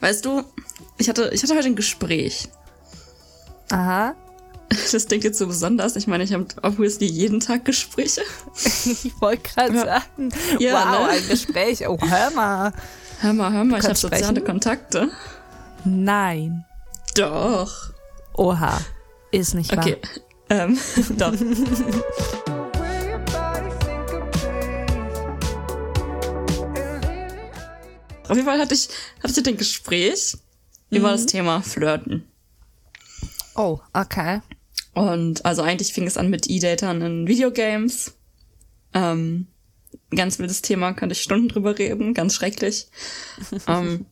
Weißt du, ich hatte, ich hatte heute ein Gespräch. Aha. Das klingt jetzt so besonders. Ich meine, ich habe obviously jeden Tag Gespräche. Ich wollte gerade sagen, Ja, wow, ne? ein Gespräch. Oh, hör mal. Hör mal, hör mal, ich habe soziale? Kontakte. Nein. Doch. Oha. Ist nicht wahr. Okay. Ähm, doch. Auf jeden Fall hatte ich, hatte ich ein Gespräch über das Thema Flirten. Oh, okay. Und also eigentlich fing es an mit E-Datern in Videogames. Ähm, ganz wildes Thema, könnte ich Stunden drüber reden, ganz schrecklich. ähm,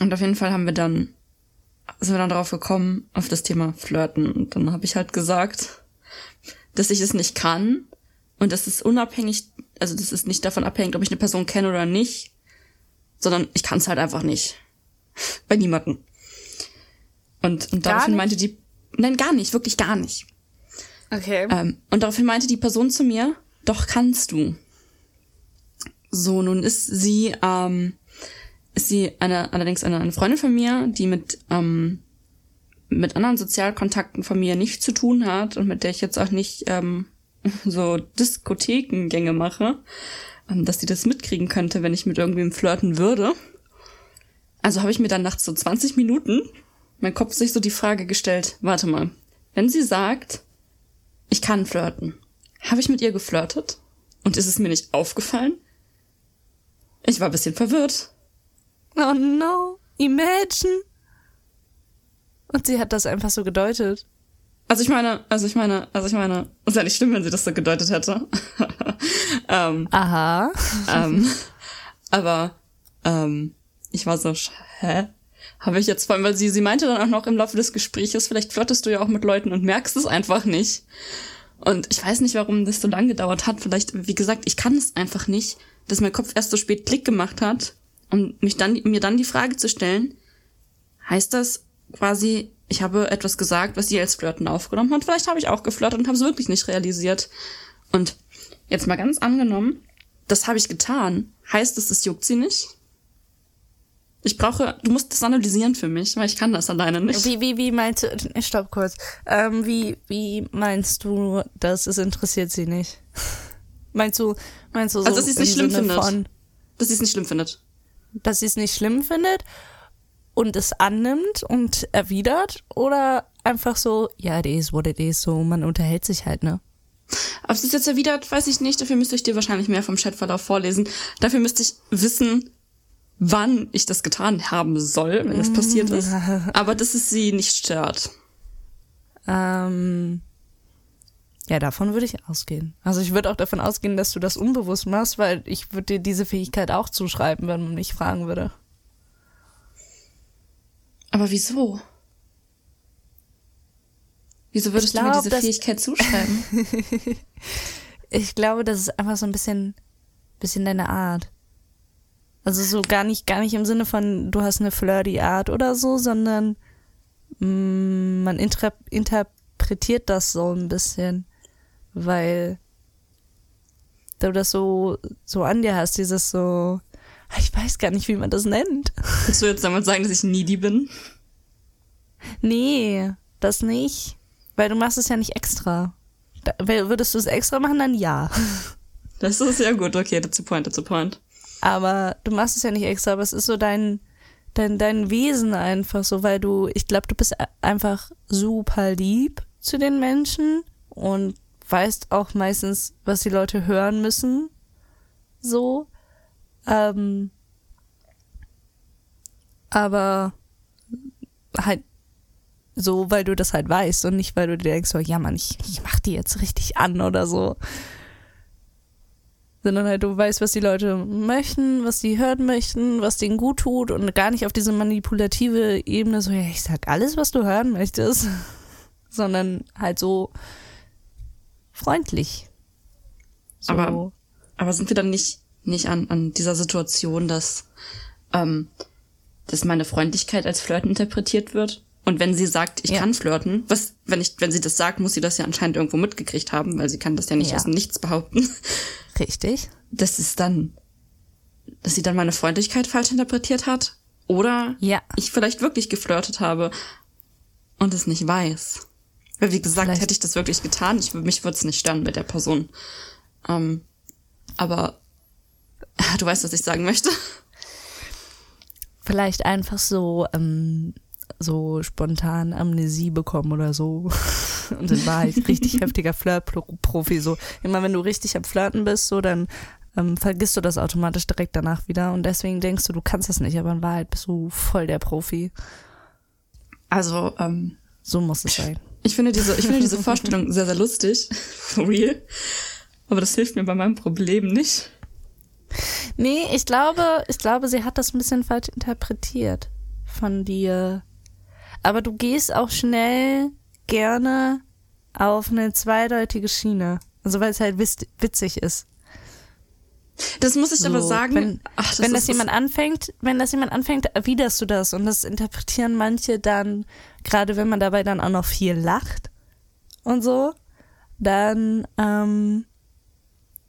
und auf jeden Fall haben wir dann, sind wir dann darauf gekommen, auf das Thema Flirten. Und dann habe ich halt gesagt, dass ich es nicht kann und das ist unabhängig, also das ist nicht davon abhängig, ob ich eine Person kenne oder nicht, sondern ich kann es halt einfach nicht. Bei niemandem. Und, und daraufhin meinte die, nein, gar nicht, wirklich gar nicht. Okay. Ähm, und daraufhin meinte die Person zu mir, doch kannst du. So, nun ist sie, ähm, ist sie eine, allerdings eine, eine Freundin von mir, die mit, ähm, mit anderen Sozialkontakten von mir nichts zu tun hat und mit der ich jetzt auch nicht ähm, so Diskothekengänge mache, dass sie das mitkriegen könnte, wenn ich mit irgendwem flirten würde. Also habe ich mir dann nach so 20 Minuten mein Kopf sich so die Frage gestellt, warte mal, wenn sie sagt, ich kann flirten, habe ich mit ihr geflirtet? Und ist es mir nicht aufgefallen? Ich war ein bisschen verwirrt. Oh no. Imagine. Und sie hat das einfach so gedeutet. Also ich meine, also ich meine, also ich meine, es wäre nicht schlimm, wenn sie das so gedeutet hätte. ähm, Aha. ähm, aber ähm, ich war so, hä? Habe ich jetzt vor allem, weil sie, sie meinte dann auch noch im Laufe des Gespräches, vielleicht flirtest du ja auch mit Leuten und merkst es einfach nicht. Und ich weiß nicht, warum das so lange gedauert hat. Vielleicht, wie gesagt, ich kann es einfach nicht, dass mein Kopf erst so spät Klick gemacht hat, um mich dann, mir dann die Frage zu stellen, heißt das quasi, ich habe etwas gesagt, was sie als Flirten aufgenommen hat. Vielleicht habe ich auch geflirtet und habe es wirklich nicht realisiert. Und jetzt mal ganz angenommen, das habe ich getan. Heißt es, es juckt sie nicht? Ich brauche, du musst das analysieren für mich, weil ich kann das alleine nicht. Wie, wie, wie meinst du, stopp kurz. Ähm, wie, wie meinst du, dass es interessiert sie nicht? Meinst du, meinst du so Also, dass sie es nicht im schlimm Sinne findet. von, Dass sie es nicht schlimm findet. dass sie es nicht schlimm findet und es annimmt und erwidert oder einfach so, ja, it is what it is, so, man unterhält sich halt, ne? Ob sie es jetzt erwidert, weiß ich nicht. Dafür müsste ich dir wahrscheinlich mehr vom Chatverlauf vorlesen. Dafür müsste ich wissen, wann ich das getan haben soll, wenn das passiert ist. Aber dass es sie nicht stört. Ähm, ja, davon würde ich ausgehen. Also ich würde auch davon ausgehen, dass du das unbewusst machst, weil ich würde dir diese Fähigkeit auch zuschreiben, wenn man mich fragen würde. Aber wieso? Wieso würdest Ich du mir glaub, diese Fähigkeit zuschreiben? Ich glaube, das ist einfach so ein bisschen, bisschen deine Art. Also so gar nicht, gar nicht im Sinne von, du hast eine flirty Art oder so, sondern mm, man inter interpretiert das so ein bisschen, weil du das so, so an dir hast, dieses so, ich weiß gar nicht, wie man das nennt. Willst du jetzt damit sagen, dass ich needy bin? Nee, das nicht. Weil du machst es ja nicht extra. Da, würdest du es extra machen, dann ja. Das ist ja gut, okay, that's the point, that's the point. Aber du machst es ja nicht extra, aber es ist so dein, dein, dein Wesen einfach so, weil du, ich glaube, du bist a- einfach super lieb zu den Menschen und weißt auch meistens, was die Leute hören müssen. So. Ähm, aber halt so, weil du das halt weißt und nicht, weil du dir denkst, so, ja Mann, ich, ich mach die jetzt richtig an oder so. Sondern halt du weißt, was die Leute möchten, was die hören möchten, was denen gut tut und gar nicht auf diese manipulative Ebene so, ja, ich sag alles, was du hören möchtest. Sondern halt so freundlich. So. Aber- Aber sind wir dann nicht, nicht an, an dieser Situation, dass, ähm, dass meine Freundlichkeit als Flirten interpretiert wird? Und wenn sie sagt, ich Ja. kann flirten, was, wenn ich, wenn sie das sagt, muss sie das ja anscheinend irgendwo mitgekriegt haben, weil sie kann das ja nicht Ja. aus dem Nichts behaupten. Richtig. Das ist dann, dass sie dann meine Freundlichkeit falsch interpretiert hat? Oder Ja. ich vielleicht wirklich geflirtet habe und es nicht weiß. Weil wie gesagt, Vielleicht- hätte ich das wirklich getan, ich, mich würde es nicht stören mit der Person. Ähm, aber du weißt, was ich sagen möchte. Vielleicht einfach so, ähm, so spontan Amnesie bekommen oder so. Und in Wahrheit richtig heftiger Flirt-Profi. So, immer wenn du richtig am Flirten bist, so, dann ähm, vergisst du das automatisch direkt danach wieder. Und deswegen denkst du, du kannst das nicht, aber in Wahrheit bist du voll der Profi. Also, ähm, So muss es sein. ich finde diese, ich finde diese Vorstellung sehr, sehr lustig. For real. Aber das hilft mir bei meinem Problem nicht. Nee, ich glaube, ich glaube, sie hat das ein bisschen falsch interpretiert von dir. Aber du gehst auch schnell gerne auf eine zweideutige Schiene. Also weil es halt witz- witzig ist. Das muss ich aber So, sagen. Wenn, ach, das wenn das ist- jemand anfängt, wenn das jemand anfängt, erwiderst du das und das interpretieren manche dann, gerade wenn man dabei dann auch noch viel lacht und so, dann, ähm,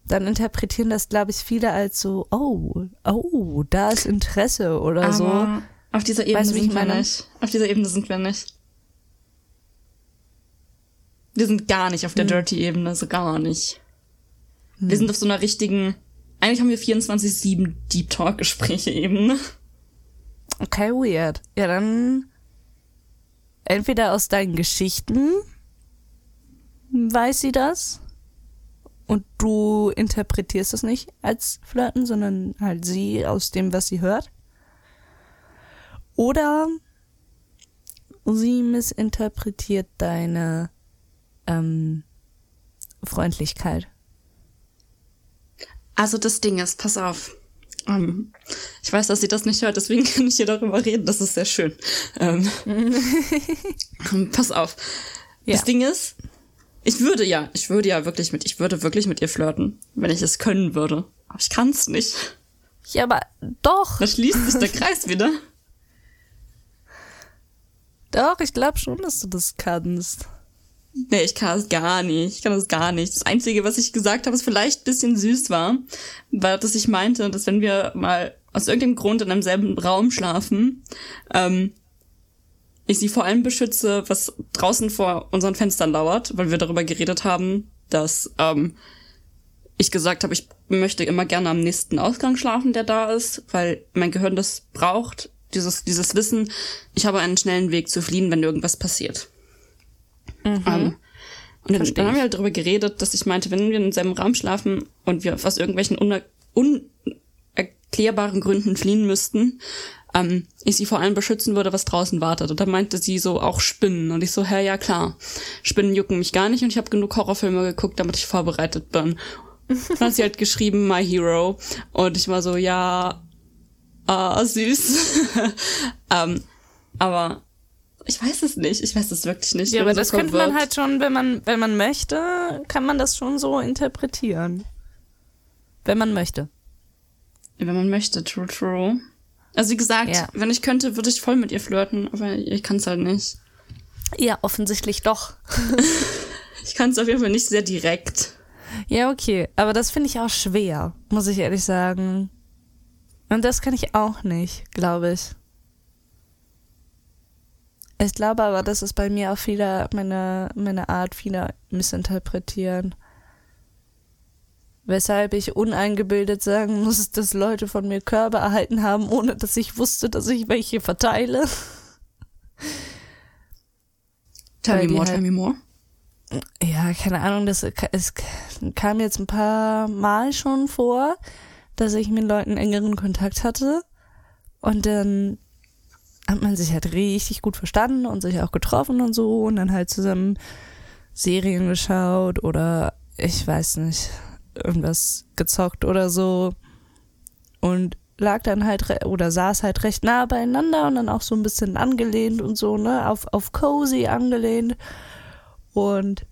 dann interpretieren das, glaube ich, viele als so, oh, oh, da ist Interesse oder so. Aber auf dieser Ebene Weißt sind wir nicht. Auf dieser Ebene sind wir nicht. Wir sind gar nicht auf der Hm. Dirty-Ebene, so gar nicht. Wir sind auf so einer richtigen, eigentlich haben wir 24-7 Deep Talk-Gespräche-Ebene. Okay, weird. Ja, dann entweder aus deinen Geschichten weiß sie das und du interpretierst es nicht als Flirten, sondern halt sie aus dem, was sie hört. Oder sie missinterpretiert deine ähm, Freundlichkeit. Also das Ding ist, pass auf. Ähm, ich weiß, dass sie das nicht hört, deswegen kann ich hier darüber reden. Das ist sehr schön. Ähm, pass auf. Das Ja. Ding ist, ich würde ja, ich würde ja wirklich mit, ich würde wirklich mit ihr flirten, wenn ich es können würde. Aber ich kann es nicht. Ja, aber doch, Da schließt sich der Kreis wieder. doch, ich glaube schon, dass du das kannst. Nee, ich kann es gar nicht. Ich kann das gar nicht. Das Einzige, was ich gesagt habe, was vielleicht ein bisschen süß war, war, dass ich meinte, dass wenn wir mal aus irgendeinem Grund in einem selben Raum schlafen, ähm, ich sie vor allem beschütze, was draußen vor unseren Fenstern lauert, weil wir darüber geredet haben, dass ähm, ich gesagt habe, ich möchte immer gerne am nächsten Ausgang schlafen, der da ist, weil mein Gehirn das braucht, dieses, dieses Wissen, ich habe einen schnellen Weg zu fliehen, wenn irgendwas passiert. Ähm, und dann, dann haben wir halt darüber geredet, dass ich meinte, wenn wir in selben Raum schlafen und wir aus irgendwelchen uner unerklärbaren Gründen fliehen müssten, ähm, ich sie vor allem beschützen würde, was draußen wartet. Und dann meinte sie so, auch Spinnen. Und ich so, hä, ja klar. Spinnen jucken mich gar nicht und ich habe genug Horrorfilme geguckt, damit ich vorbereitet bin. Dann hat sie halt geschrieben, My Hero. Und ich war so, ja, ah, süß. ähm, aber ich weiß es nicht. Ich weiß es wirklich nicht. Ich Ja, aber so das könnte man halt schon, wenn man, wenn man möchte, kann man das schon so interpretieren. Wenn man möchte. Wenn man möchte, true, true. Also wie gesagt, Ja. wenn ich könnte, würde ich voll mit ihr flirten, aber ich kann es halt nicht. Ja, offensichtlich doch. Ich kann es auf jeden Fall nicht sehr direkt. Ja, okay. Aber das finde ich auch schwer, muss ich ehrlich sagen. Und das kann ich auch nicht, glaube ich. Ich glaube aber, das ist bei mir auch viele, meine, meine Art, viele missinterpretieren. Weshalb ich uneingebildet sagen muss, dass Leute von mir Körbe erhalten haben, ohne dass ich wusste, dass ich welche verteile. Tell me more, halt- tell me more. Ja, keine Ahnung, das es kam jetzt ein paar Mal schon vor, dass ich mit Leuten engeren Kontakt hatte und dann hat man sich halt richtig gut verstanden und sich auch getroffen und so und dann halt zusammen Serien geschaut oder ich weiß nicht, irgendwas gezockt oder so und lag dann halt oder saß halt recht nah beieinander und dann auch so ein bisschen angelehnt und so, ne, auf, auf cozy angelehnt und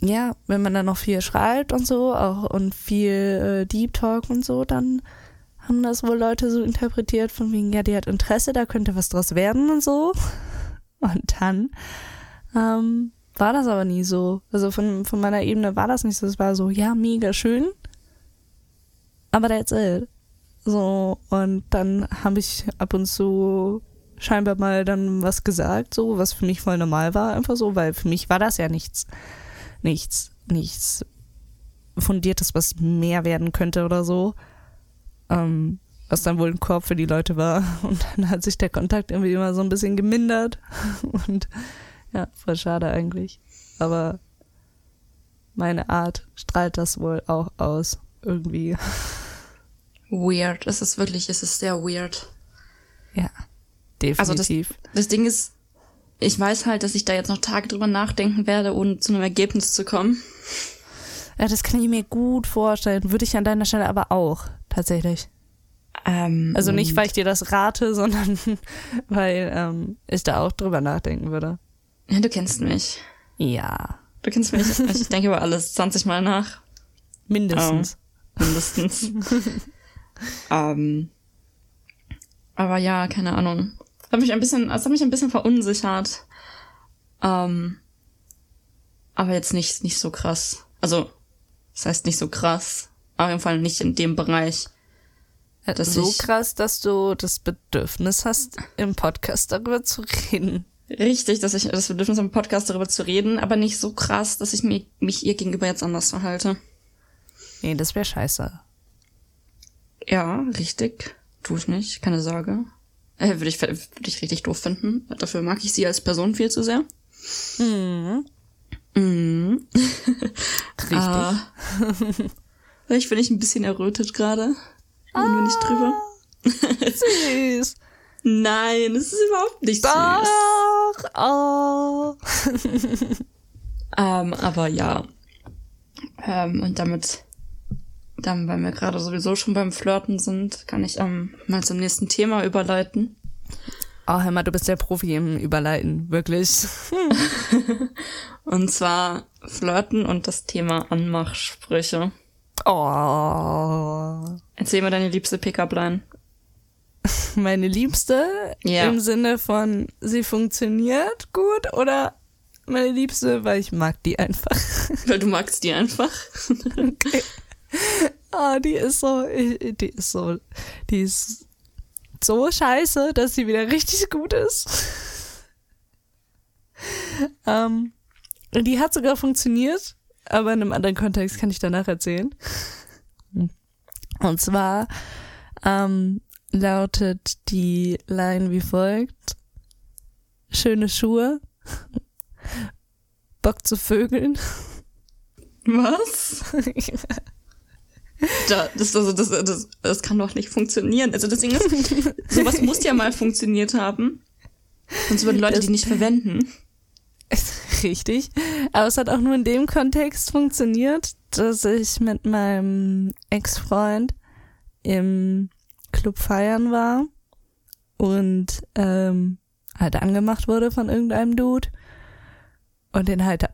ja, wenn man dann noch viel schreibt und so, auch und viel äh, Deep Talk und so, dann haben das wohl Leute so interpretiert von wegen, ja, die hat Interesse, da könnte was draus werden und so. Und dann ähm, war das aber nie so. Also von, von meiner Ebene war das nicht so. Es war so, ja, mega schön. Aber that's it. So, und dann habe ich ab und zu scheinbar mal dann was gesagt, so, was für mich voll normal war, einfach so, weil für mich war das ja nichts, nichts, nichts Fundiertes, was mehr werden könnte oder so. Ähm, was dann wohl ein Korb für die Leute war. Und dann hat sich der Kontakt irgendwie immer so ein bisschen gemindert. Und ja, voll schade eigentlich. Aber meine Art strahlt das wohl auch aus. Irgendwie. Weird. Es ist wirklich, es ist sehr weird. Ja, definitiv. Also das, das Ding ist, ich weiß halt, dass ich da jetzt noch Tage drüber nachdenken werde, ohne zu einem Ergebnis zu kommen. Ja, das kann ich mir gut vorstellen. Würde ich an deiner Stelle aber auch, tatsächlich. Ähm, Also nicht, weil ich dir das rate, sondern weil ähm, ich da auch drüber nachdenken würde. Ja, du kennst mich. Ja, Du kennst mich. Ich denke über alles 20 Mal nach. mindestens. Mindestens. ähm, aber ja, keine Ahnung. Hat mich ein bisschen, es hat mich ein bisschen verunsichert. Ähm, aber jetzt nicht, nicht so krass. Also, das heißt nicht so krass. Auf jeden Fall nicht in dem Bereich. dass so krass, dass du das Bedürfnis hast, im Podcast darüber zu reden. Richtig, dass ich das Bedürfnis im Podcast darüber zu reden, aber nicht so krass, dass ich mir, mich ihr gegenüber jetzt anders verhalte. Nee, das wäre scheiße. Ja, richtig. Tu ich nicht, keine Sorge. Äh, würde ich, würde ich richtig doof finden. Dafür mag ich sie als Person viel zu sehr. Mhm. Mhm. Richtig. Ah. Vielleicht bin ich ein bisschen errötet gerade. Reden wir nicht drüber. Süß. Nein, es ist überhaupt nicht süß. Doch. Oh. Ähm, aber ja. Ähm, und damit, dann, weil wir gerade sowieso schon beim Flirten sind, kann ich ähm, mal zum nächsten Thema überleiten. Oh, hör mal, du bist der Profi im Überleiten, wirklich. Und zwar Flirten und das Thema Anmachsprüche. Oh. Erzähl mir deine liebste Pickup-Line. Meine Liebste Ja. im Sinne von, sie funktioniert gut oder meine Liebste, weil ich mag die einfach. Weil du magst die einfach. Okay. Ah, die ist so, die ist so, die ist so scheiße, dass sie wieder richtig gut ist. ähm, die hat sogar funktioniert, aber in einem anderen Kontext kann ich danach erzählen. Und zwar ähm, lautet die Line wie folgt: Schöne Schuhe, Bock zu vögeln. Was? Da, das, also das, das, das kann doch nicht funktionieren. Also das Ding ist, sowas muss ja mal funktioniert haben. Sonst würden Leute Das- die nicht verwenden. Richtig. Aber es hat auch nur in dem Kontext funktioniert, dass ich mit meinem Ex-Freund im Club feiern war und ähm, halt angemacht wurde von irgendeinem Dude. Und den halt,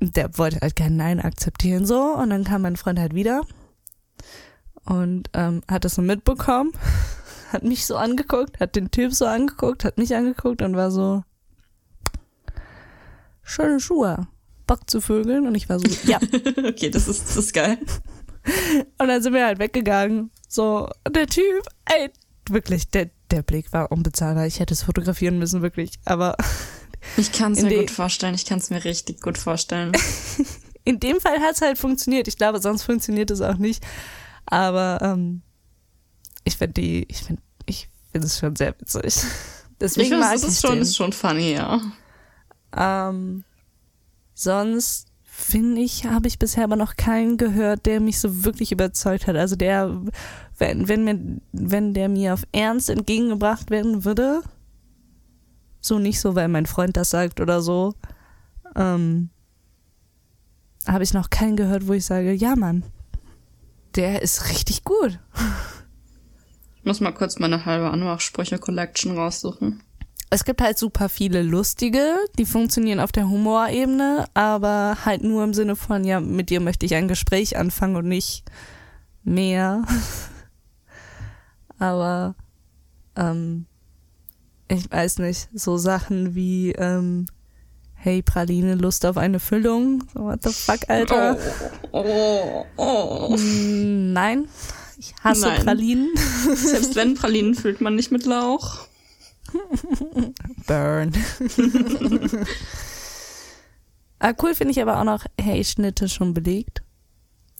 der wollte halt kein Nein akzeptieren so. Und dann kam mein Freund halt wieder und ähm, hat das so mitbekommen, hat mich so angeguckt, hat den Typ so angeguckt, hat mich angeguckt und war so, schöne Schuhe, Bock zu vögeln. Und ich war so, ja. Okay, das ist, das ist geil. Und dann sind wir halt weggegangen. So, der Typ, ey, wirklich, der, der Blick war unbezahlbar. Ich hätte es fotografieren müssen, wirklich. Aber Ich kann es mir gut vorstellen. Ich kann es mir richtig gut vorstellen. in dem Fall hat es halt funktioniert. Ich glaube, sonst funktioniert es auch nicht. Aber ähm, ich finde die, ich finde, ich finde es schon sehr witzig. Ich Deswegen finde, mag das ich ist schon, den. ist schon funny, ja. Ähm, sonst finde ich, habe ich bisher aber noch keinen gehört, der mich so wirklich überzeugt hat. Also der, wenn, wenn mir, wenn der mir auf Ernst entgegengebracht werden würde, so nicht so, weil mein Freund das sagt oder so, ähm, habe ich noch keinen gehört, wo ich sage, ja Mann, der ist richtig gut. Ich muss mal kurz meine halbe Anmachsprüche-Collection raussuchen. Es gibt halt super viele lustige, die funktionieren auf der Humorebene, aber halt nur im Sinne von, ja, mit dir möchte ich ein Gespräch anfangen und nicht mehr. aber ähm, ich weiß nicht, so Sachen wie, ähm, hey Praline, Lust auf eine Füllung? So, what the fuck, Alter? Oh, oh, oh. Nein, Ich hasse Nein. Pralinen. Selbst wenn Pralinen füllt man nicht mit Lauch. Burn. ah, cool finde ich aber auch noch, hey, Schnitte schon belegt.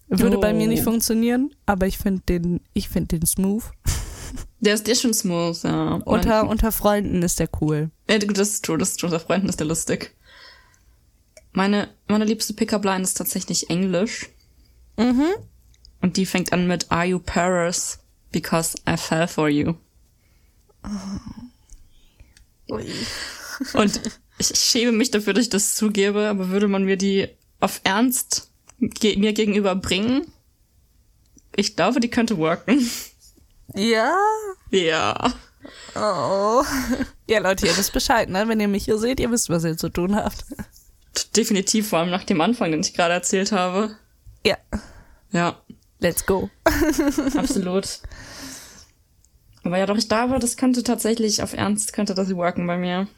Würde bei mir nicht Oh. funktionieren, aber ich finde den, ich finde den smooth. Der ist dir schon smooth, ja. Unter, unter Freunden ist der cool. Ja, das ist true, das ist true. Unter Freunden ist der lustig. Meine, meine liebste Pickup-Line ist tatsächlich Englisch. Mhm. Und die fängt an mit Are you Paris? Because I fell for you. Und ich schäme mich dafür, dass ich das zugebe, aber würde man mir die auf Ernst ge mir gegenüber bringen? Ich glaube, die könnte worken. Ja. Ja. Oh. Ja, Leute, ihr wisst Bescheid, ne? Wenn ihr mich hier seht, ihr wisst, was ihr zu tun habt. Definitiv, vor allem nach dem Anfang, den ich gerade erzählt habe. Ja. Ja, Let's go. absolut. Aber ja, doch, ich glaube, das könnte tatsächlich auf Ernst, könnte das worken bei mir.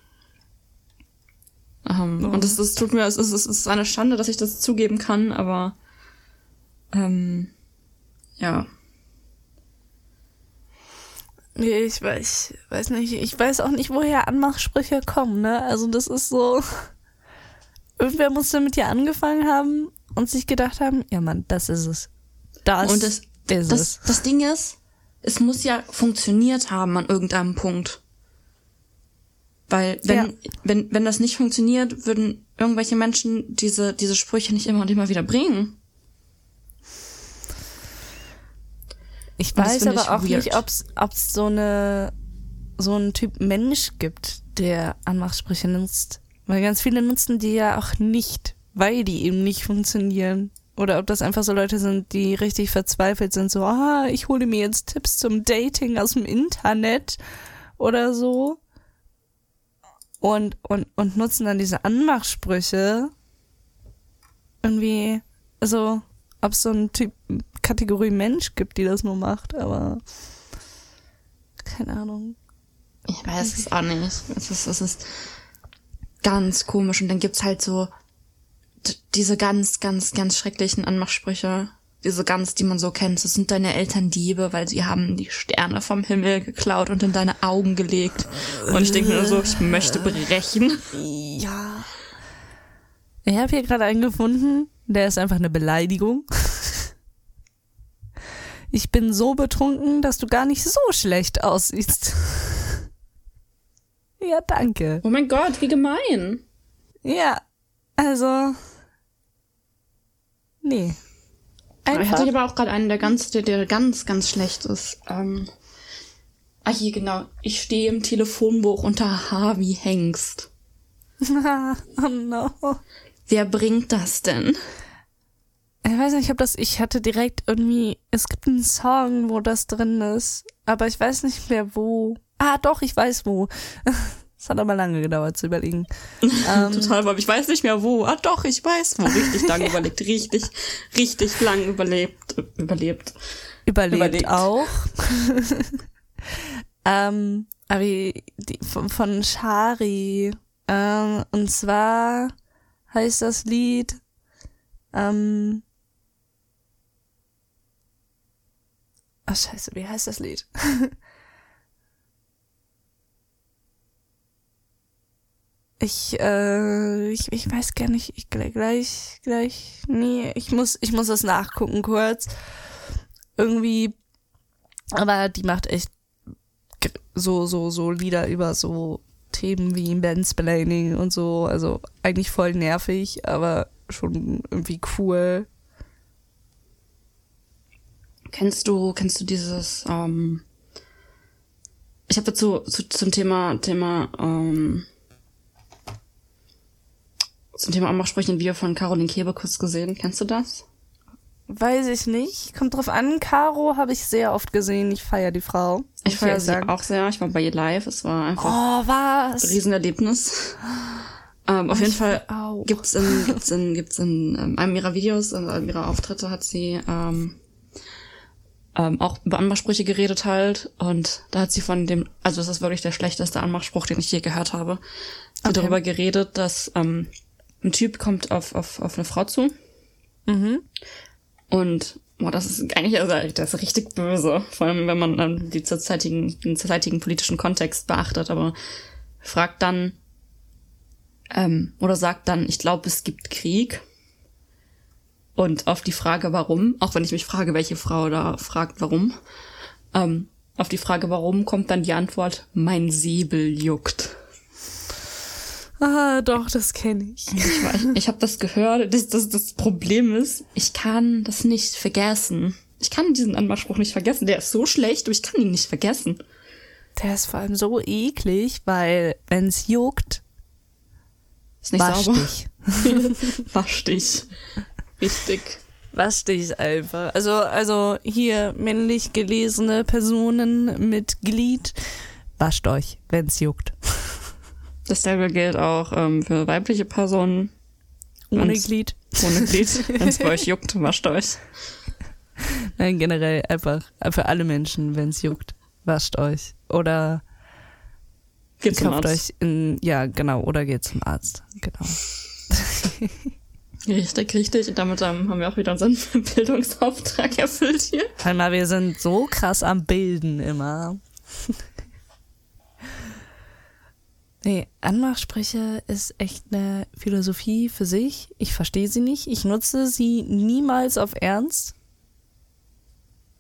Ähm, Und es, es tut mir, es ist, es ist eine Schande, dass ich das zugeben kann, aber ähm, ja. Nee, ich weiß, weiß nicht, ich weiß auch nicht, woher Anmachsprüche kommen, ne? Also das ist so. Irgendwer muss damit ja angefangen haben und sich gedacht haben, ja Mann, das ist es. Das, Und das, ist das, es. das Ding ist, es muss ja funktioniert haben an irgendeinem Punkt. Weil wenn, Ja. wenn, wenn das nicht funktioniert, würden irgendwelche Menschen diese, diese Sprüche nicht immer und immer wieder bringen. Ich weiß aber ich auch weird. nicht, ob's ob's so eine so einen Typ Mensch gibt, der Anmachsprüche nutzt. Weil ganz viele nutzen die ja auch nicht, weil die eben nicht funktionieren. Oder ob das einfach so Leute sind, die richtig verzweifelt sind, so, ah, ich hole mir jetzt Tipps zum Dating aus dem Internet oder so. Und, und, und nutzen dann diese Anmachsprüche irgendwie, also, ob es so einen Typ Kategorie Mensch gibt, die das nur macht, aber keine Ahnung. Ich weiß es auch nicht. Es ist, es ist ganz komisch. Und dann gibt's halt so diese ganz, ganz, ganz schrecklichen Anmachsprüche. Diese ganz, die man so kennt. Das sind deine Eltern Diebe, weil sie haben die Sterne vom Himmel geklaut und in deine Augen gelegt. Und ich denke mir nur so, ich möchte brechen. Ja. Ich habe hier gerade einen gefunden, der ist einfach eine Beleidigung. Ich bin so betrunken, dass du gar nicht so schlecht aussiehst. Ja, danke. Oh mein Gott, wie gemein. Ja, also. Nee. Ich Einfach. hatte aber auch gerade einen, der ganz, der, der ganz, ganz schlecht ist. Ähm, ah, hier genau. Ich stehe im Telefonbuch unter H wie Hengst. oh no. Wer bringt das denn? Ich weiß nicht, ob das, ich hatte direkt irgendwie, es gibt einen Song, wo das drin ist, aber ich weiß nicht mehr wo. Ah, doch, ich weiß wo. Es hat aber lange gedauert zu überlegen. Ähm, Total, aber ich weiß nicht mehr wo. Ah doch, ich weiß wo. Richtig lang überlegt, richtig, richtig lang überlebt, überlebt. überlebt, Überlegt. auch. ähm, aber die, von, von Shari. Ähm, und zwar heißt das Lied, ähm, Ach scheiße, wie heißt das Lied? Ich, äh, ich, ich weiß gar nicht, ich gleich, gleich, nee, ich muss, ich muss das nachgucken kurz. Irgendwie, aber die macht echt so, so, so Lieder über so Themen wie Mansplaining und so, also eigentlich voll nervig, aber schon irgendwie cool. Kennst du, kennst du dieses, ähm, ich habe dazu zu, zum Thema, Thema, ähm, zum Thema Anmachsprüche ein Video von Caroline Kebekus gesehen. Kennst du das? Weiß ich nicht. Kommt drauf an. Caro habe ich sehr oft gesehen. Ich feiere die Frau. Ich feiere sie sagen. auch sehr. Ich war bei ihr live. Es war einfach Oh, was? ein Riesenerlebnis. Ähm, auf jeden Fall auch. gibt's in, gibt's in, gibt's in ähm, einem ihrer Videos, in einem ihrer Auftritte hat sie ähm, ähm, auch über Anmachsprüche geredet halt. Und da hat sie von dem, also das ist wirklich der schlechteste Anmachspruch, den ich je gehört habe. Okay. darüber geredet, dass ähm, ein Typ kommt auf, auf, auf eine Frau zu Mhm. und boah, das ist eigentlich also, das ist richtig böse. Vor allem, wenn man ähm, die zurzeitigen, den zurzeitigen politischen Kontext beachtet, aber fragt dann, ähm, oder sagt dann, ich glaube, es gibt Krieg. Und auf die Frage, warum, auch wenn ich mich frage, welche Frau da fragt, warum, ähm, auf die Frage, warum, kommt dann die Antwort, mein Säbel juckt. Ah, doch, das kenne ich. Ich, war- ich, habe das gehört. Das, das, das Problem ist, ich kann das nicht vergessen. Ich kann diesen Anmachspruch nicht vergessen. Der ist so schlecht, aber ich kann ihn nicht vergessen. Der ist vor allem so eklig, weil wenn's juckt, Ist nicht wasch sauber. dich. Wasch dich. Richtig. Wasch dich einfach. Also, also hier männlich gelesene Personen mit Glied, wascht euch, wenn's juckt. Dasselbe gilt auch ähm, für weibliche Personen Ohne Glied. ohne Glied. Wenn es bei euch juckt, wascht euch. Nein, generell einfach für alle Menschen, wenn's juckt, wascht euch. Oder Geht zum Arzt. euch in, ja, genau, oder geht zum Arzt. Genau. Richtig, richtig. Und damit ähm, haben wir auch wieder unseren Bildungsauftrag erfüllt hier. Einmal, wir sind so krass am Bilden immer. Nee, Anmachsprüche ist echt eine Philosophie für sich. Ich verstehe sie nicht. Ich nutze sie niemals auf Ernst.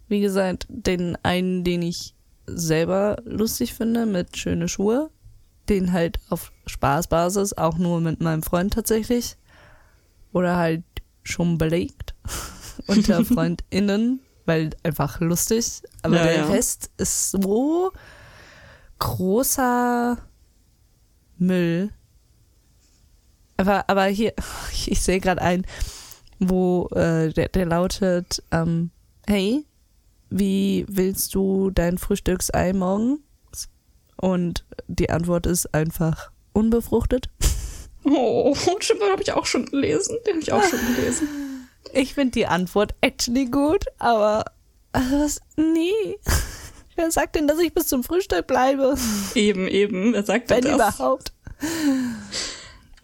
Wie gesagt, den einen, den ich selber lustig finde, mit schöne Schuhe. Den halt auf Spaßbasis, auch nur mit meinem Freund tatsächlich. Oder halt schon belegt unter FreundInnen, weil einfach lustig. Aber Ja, der ja. Rest ist so großer Müll. Aber, aber hier, ich sehe gerade ein, wo äh, der, der lautet, ähm, hey, wie willst du dein Frühstücksei morgen? Und die Antwort ist einfach unbefruchtet. Oh, stimmt, habe ich auch schon gelesen. Den habe ich auch schon gelesen. Ich finde die Antwort actually gut, aber äh, was? Nee. Wer sagt denn, dass ich bis zum Frühstück bleibe? Eben, eben. Wer sagt denn Wenn das? überhaupt.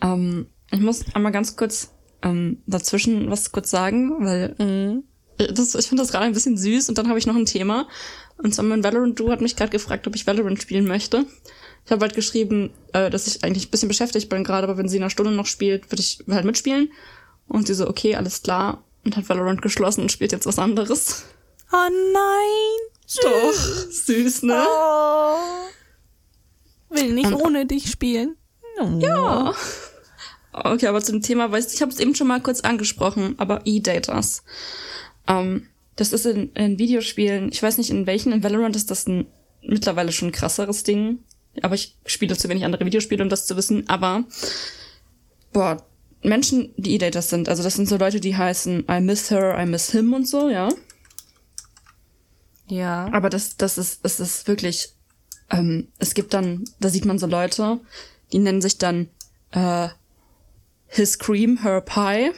Ähm, ich muss einmal ganz kurz ähm, dazwischen was kurz sagen, weil Mhm. äh, das, ich finde das gerade ein bisschen süß und dann habe ich noch ein Thema. Und zwar mein Valorant Du hat mich gerade gefragt, ob ich Valorant spielen möchte. Ich habe halt geschrieben, äh, dass ich eigentlich ein bisschen beschäftigt bin gerade, aber wenn sie in einer Stunde noch spielt, würde ich halt mitspielen. Und sie so, okay, alles klar. Und hat Valorant geschlossen und spielt jetzt was anderes. Oh nein. Doch, süß, ne? Oh. Will nicht Und- ohne dich spielen. Oh. Ja. Okay, aber zum Thema, weißt du, ich habe es eben schon mal kurz angesprochen, aber E-Datas. Ähm, das ist in, in Videospielen, ich weiß nicht in welchen, in Valorant ist das ein mittlerweile schon ein krasseres Ding. Aber ich spiele zu wenig andere Videospiele, um das zu wissen. Aber, boah, Menschen, die E-Datas sind, also das sind so Leute, die heißen I miss her, I miss him und so, ja. Ja. Aber das, das ist, es ist wirklich, ähm, es gibt dann, da sieht man so Leute, die nennen sich dann äh, His Cream, Her Pie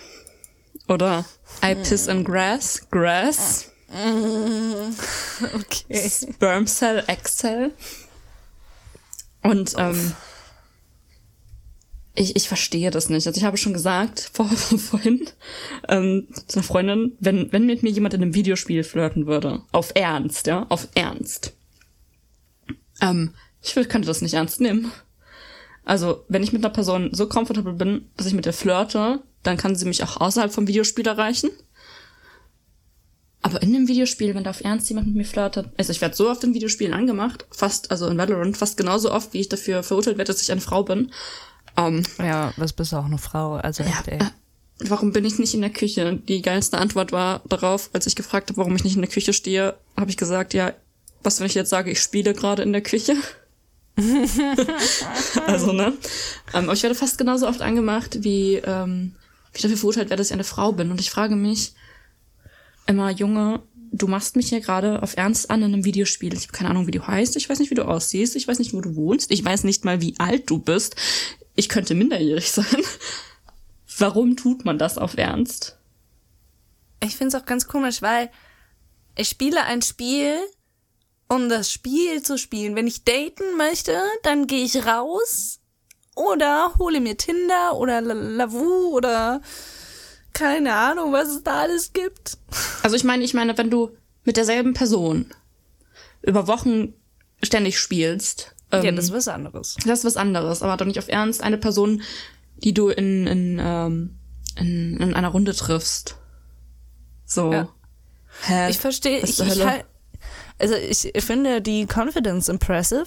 oder I Piss in Grass, Grass, Okay. Sperm Cell, Egg Cell. Und ähm, ich, ich verstehe das nicht. Also ich habe schon gesagt vor, vorhin ähm, zu einer Freundin, wenn, wenn mit mir jemand in einem Videospiel flirten würde, auf Ernst, ja, auf Ernst, ähm, ich könnte das nicht ernst nehmen. Also, wenn ich mit einer Person so comfortable bin, dass ich mit ihr flirte, dann kann sie mich auch außerhalb vom Videospiel erreichen. Aber in einem Videospiel, wenn da auf Ernst jemand mit mir flirtet, also ich werde so oft in Videospielen angemacht, fast, also in Valorant, fast genauso oft, wie ich dafür verurteilt werde, dass ich eine Frau bin. Ähm, Ja, was bist du auch eine Frau? Also echt, ey. warum bin ich nicht in der Küche? Die geilste Antwort war darauf, als ich gefragt habe, warum ich nicht in der Küche stehe, habe ich gesagt, ja, was wenn ich jetzt sage, ich spiele gerade in der Küche? also, ne? Ähm, aber ich werde fast genauso oft angemacht, wie, ähm, wie ich dafür verurteilt werde, dass ich eine Frau bin. Und ich frage mich immer, Junge, du machst mich hier gerade auf Ernst an in einem Videospiel. Ich habe keine Ahnung, wie du heißt, ich weiß nicht, wie du aussiehst, ich weiß nicht, wo du wohnst, ich weiß nicht mal, wie alt du bist. Ich könnte minderjährig sein. Warum tut man das auf Ernst? Ich find's auch ganz komisch, weil ich spiele ein Spiel, um das Spiel zu spielen. Wenn ich daten möchte, dann gehe ich raus oder hole mir Tinder oder La- Lavu oder keine Ahnung, was es da alles gibt. Also ich meine, ich meine, wenn du mit derselben Person über Wochen ständig spielst. Ähm, ja, das ist was anderes. Das ist was anderes, aber doch nicht auf Ernst eine Person, die du in, in, ähm, in, in einer Runde triffst. So. Ja. Hä? Ich verstehe, ich, ich halt, also ich finde die Confidence impressive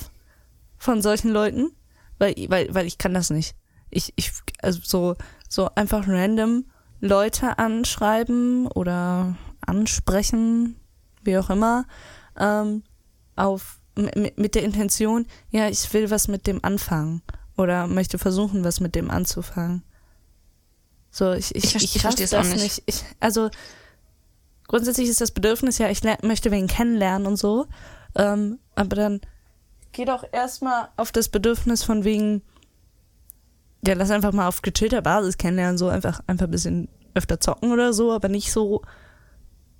von solchen Leuten, weil, weil, weil ich kann das nicht. Ich, ich, also so, so einfach random Leute anschreiben oder ansprechen, wie auch immer, ähm, auf, mit, der Intention, ja, ich will was mit dem anfangen oder möchte versuchen, was mit dem anzufangen. So, ich, ich, ich, ich, ich verstehe es auch nicht. nicht. Ich, also, grundsätzlich ist das Bedürfnis ja, ich möchte wen kennenlernen und so. Ähm, aber dann geh doch erstmal auf das Bedürfnis von wegen, ja, lass einfach mal auf gechillter Basis kennenlernen, so einfach, einfach ein bisschen öfter zocken oder so, aber nicht so,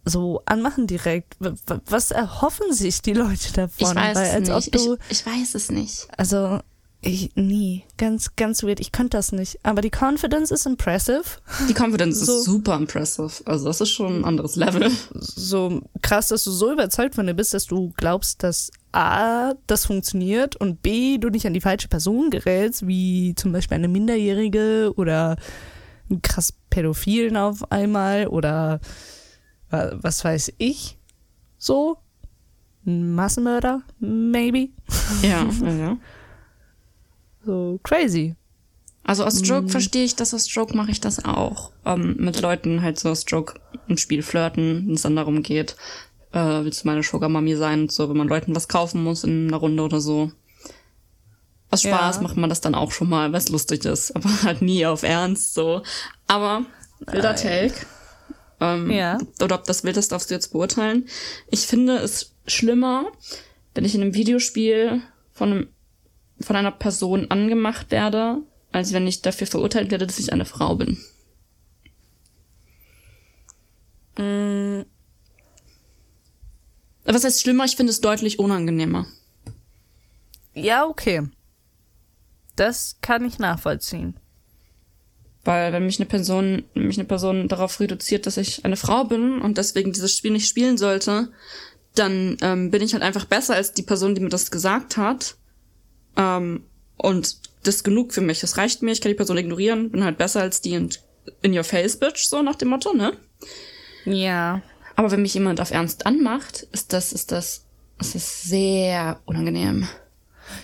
so anmachen direkt. Was erhoffen sich die Leute davon? Ich weiß Weil, als es nicht. Du, ich, ich weiß es nicht. Also, ich, nie. Ganz, ganz weird. Ich könnte das nicht. Aber die Confidence ist impressive. Die Confidence so, ist super impressive. Also das ist schon ein anderes Level. So krass, dass du so überzeugt von dir bist, dass du glaubst, dass A, das funktioniert und B, du nicht an die falsche Person gerätst, wie zum Beispiel eine Minderjährige oder einen krass Pädophilen auf einmal oder was weiß ich. So. Ein Massenmörder, maybe. Ja, ja. So crazy. Also aus Stroke mhm. verstehe ich das, aus Stroke mache ich das auch. Ähm, mit Leuten halt so aus Stroke im Spiel flirten, wenn es dann darum geht, äh, willst du meine Sugar Mami sein so, wenn man Leuten was kaufen muss in einer Runde oder so. Aus Spaß ja. macht man das dann auch schon mal, weil es lustig ist, aber halt nie auf Ernst so. Aber wilder Take. Ähm, ja. Oder ob das wild ist, darfst du jetzt beurteilen. Ich finde es schlimmer, wenn ich in einem Videospiel von einem von einer Person angemacht werde, als wenn ich dafür verurteilt werde, dass ich eine Frau bin. Mm. Was heißt schlimmer? Ich finde es deutlich unangenehmer. Ja, okay. Das kann ich nachvollziehen. Weil wenn mich eine Person, mich eine Person darauf reduziert, dass ich eine Frau bin und deswegen dieses Spiel nicht spielen sollte, dann ähm, bin ich halt einfach besser als die Person, die mir das gesagt hat. Ähm, und das ist genug für mich. Das reicht mir. Ich kann die Person ignorieren. Bin halt besser als die in, in your face, bitch, so nach dem Motto, ne? Ja. Aber wenn mich jemand auf Ernst anmacht, ist das, ist das, ist das sehr unangenehm.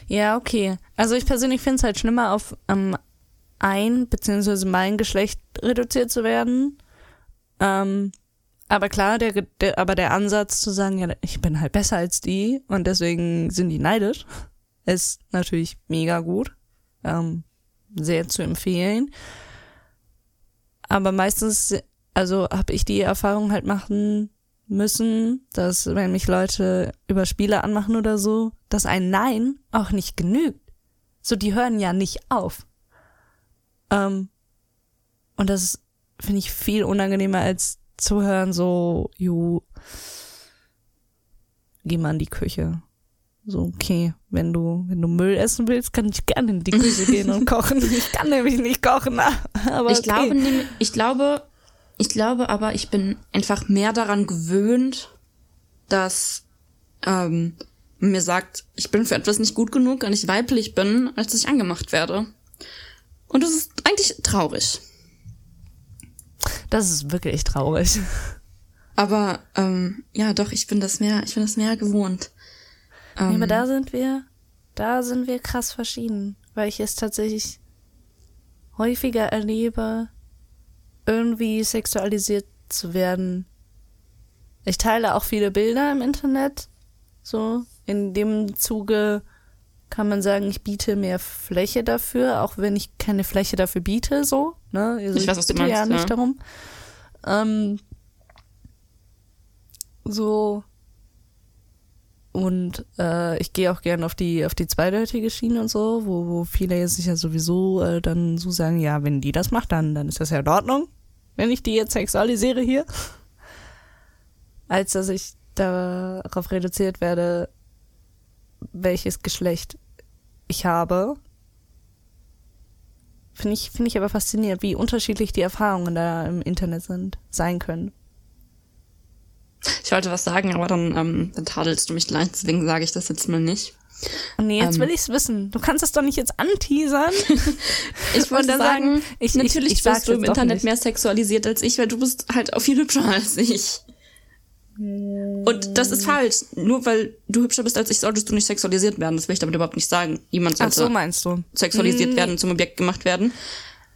Ja, okay. Also ich persönlich finde es halt schlimmer, auf ähm, ein beziehungsweise mein Geschlecht reduziert zu werden. Ähm, aber klar, der, der, aber der Ansatz zu sagen, ja, ich bin halt besser als die und deswegen sind die neidisch, ist natürlich mega gut. Ähm, sehr zu empfehlen. Aber meistens, also habe ich die Erfahrung halt machen müssen, dass wenn mich Leute über Spiele anmachen oder so, dass ein Nein auch nicht genügt. So, die hören ja nicht auf. Ähm, und das finde ich viel unangenehmer als zu hören, so, ju, geh mal in die Küche. So, okay, wenn du, wenn du Müll essen willst, kann ich gerne in die Küche gehen und kochen. Ich kann nämlich nicht kochen, aber. Ich okay. glaube, ich glaube, ich glaube aber, ich bin einfach mehr daran gewöhnt, dass ähm, mir sagt, ich bin für etwas nicht gut genug und ich weiblich bin, als ich angemacht werde. Und das ist eigentlich traurig. Das ist wirklich traurig. Aber ähm, ja, doch, ich bin das mehr, ich bin das mehr gewohnt. Ähm, ja, aber da sind wir, da sind wir krass verschieden, weil ich es tatsächlich häufiger erlebe, irgendwie sexualisiert zu werden. Ich teile auch viele Bilder im Internet, so in dem Zuge kann man sagen, ich biete mehr Fläche dafür, auch wenn ich keine Fläche dafür biete, so. Ne? Also ich weiß, was du meinst, ja nicht darum. Ähm, so und äh, ich gehe auch gern auf die auf die zweideutige Schiene und so, wo, wo viele jetzt sich ja sowieso äh, dann so sagen, ja, wenn die das macht, dann, dann ist das ja in Ordnung, wenn ich die jetzt sexualisiere hier. Als dass ich darauf reduziert werde, welches Geschlecht ich habe. Finde ich, finde ich aber faszinierend, wie unterschiedlich die Erfahrungen da im Internet sind, sein können. Ich wollte was sagen, aber dann, ähm, dann tadelst du mich gleich, deswegen sage ich das jetzt mal nicht. Nee, jetzt Ähm. will ich's wissen. Du kannst es doch nicht jetzt anteasern. Ich wollte sagen, sagen, ich- natürlich ich- ich bist du im Internet nicht. mehr sexualisiert als ich, weil du bist halt auch viel hübscher als ich. Und das ist falsch. Nur weil du hübscher bist als ich, solltest du nicht sexualisiert werden. Das will ich damit überhaupt nicht sagen. Niemand Ach sollte so meinst du. sexualisiert werden, zum Objekt gemacht werden.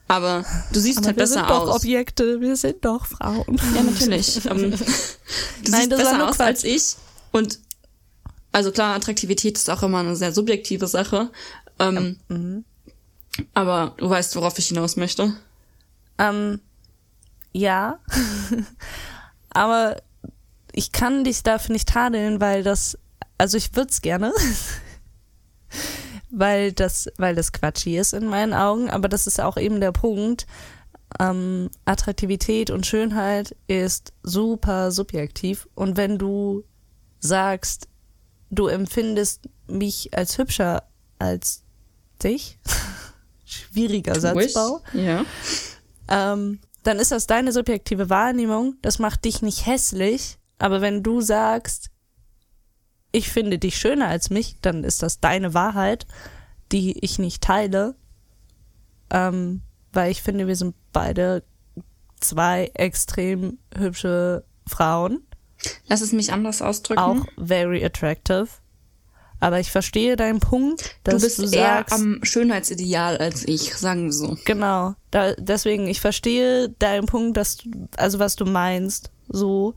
Aber du siehst Aber halt wir besser sind doch aus. Objekte, wir sind doch Frauen. Ja, natürlich. ähm, du Nein, siehst besser aus Quatsch. als ich. Und also klar, Attraktivität ist auch immer eine sehr subjektive Sache. Ähm, mhm. Aber du weißt, worauf ich hinaus möchte. Ähm, ja. Aber ich kann dich dafür nicht tadeln, weil das, also ich würde es gerne, weil das, weil das quatschig ist in meinen Augen, aber das ist auch eben der Punkt. Ähm, Attraktivität und Schönheit ist super subjektiv und wenn du sagst, du empfindest mich als hübscher als dich, schwieriger Satzbau, Ja. ähm, dann ist das deine subjektive Wahrnehmung. Das macht dich nicht hässlich. Aber wenn du sagst, ich finde dich schöner als mich, dann ist das deine Wahrheit, die ich nicht teile. Ähm, weil ich finde, wir sind beide zwei extrem hübsche Frauen. Lass es mich anders ausdrücken. Auch very attractive. Aber ich verstehe deinen Punkt, du dass bist du eher sagst, am Schönheitsideal als ich, sagen wir so. Genau. Da, deswegen, ich verstehe deinen Punkt, dass du, also was du meinst, so,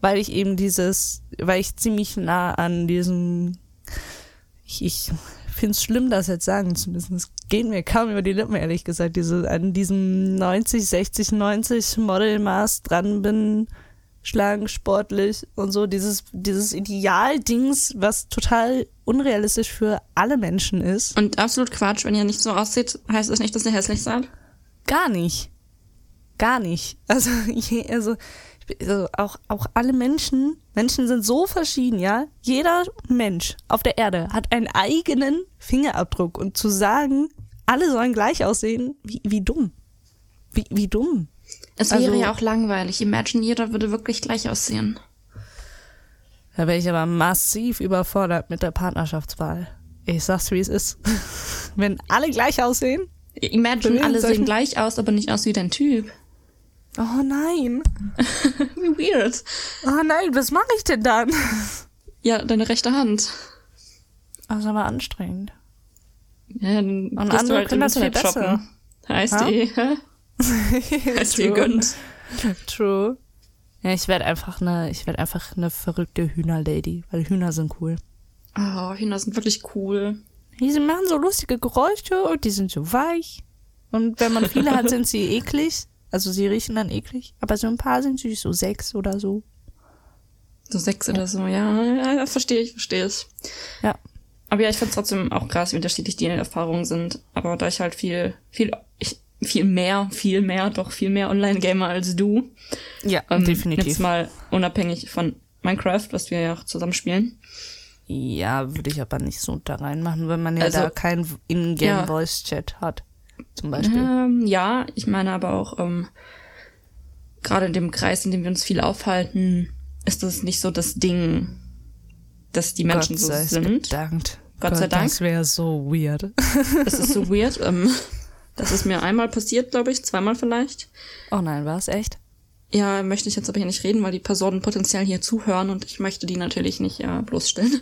weil ich eben dieses, weil ich ziemlich nah an diesem, ich, ich finde es schlimm, das jetzt sagen zu müssen. Es geht mir kaum über die Lippen, ehrlich gesagt, diese, an diesem 90, 60, 90 Modelmaß dran bin, schlank, sportlich und so, dieses, dieses Idealdings, was total unrealistisch für alle Menschen ist. Und absolut Quatsch, wenn ihr nicht so aussieht, heißt das nicht, dass ihr hässlich seid? Gar nicht. Gar nicht. Also, je, also, also auch, auch alle Menschen, Menschen sind so verschieden, ja. Jeder Mensch auf der Erde hat einen eigenen Fingerabdruck und zu sagen, alle sollen gleich aussehen, wie, wie dumm. Wie, wie dumm. Es Also- wäre ja auch langweilig. Imagine, jeder würde wirklich gleich aussehen. Da wäre ich aber massiv überfordert mit der Partnerschaftswahl. Ich sag's, wie es ist. Wenn alle gleich aussehen. Imagine, alle sehen gleich aus, aber nicht aus wie dein Typ. Oh nein. Wie weird. Oh nein, was mache ich denn dann? Ja, deine rechte Hand. Das ist aber anstrengend. Ja, dann Und andere halt können im das viel besser. shoppen. Heißt eh, hä? Heißt True. gönnt. True. Ja, ich werde einfach eine, ich werde einfach eine verrückte Hühnerlady, weil Hühner sind cool. Oh, Hühner sind wirklich cool. Die machen so lustige Geräusche und die sind so weich. Und wenn man viele hat, sind sie eklig. Also sie riechen dann eklig. Aber so ein paar sind süß, so sechs oder so. So sechs oder so, ja, ja, ja verstehe ich, verstehe ich. Ja. Aber ja, ich finde trotzdem auch krass, wie unterschiedlich die Erfahrungen sind. Aber da ich halt viel, viel, ich, viel mehr, viel mehr, doch viel mehr Online-Gamer als du. Ja, Ähm, definitiv. Jetzt mal unabhängig von Minecraft, was wir ja auch zusammen spielen. Ja, würde ich aber nicht so da reinmachen, wenn man ja Also, da keinen ja. In-Game-Voice-Chat hat. Zum Beispiel. Ähm, ja, ich meine aber auch, ähm, gerade in dem Kreis, in dem wir uns viel aufhalten, ist das nicht so das Ding, dass die Menschen Gott so sei sind. gedankt. Gott sei Dank. Das wäre so weird. Das ist so weird. Ähm, das ist mir einmal passiert, glaube ich, zweimal vielleicht. Oh nein, war es echt? Ja, möchte ich jetzt aber hier nicht reden, weil die Personen potenziell hier zuhören und ich möchte die natürlich nicht äh, bloßstellen.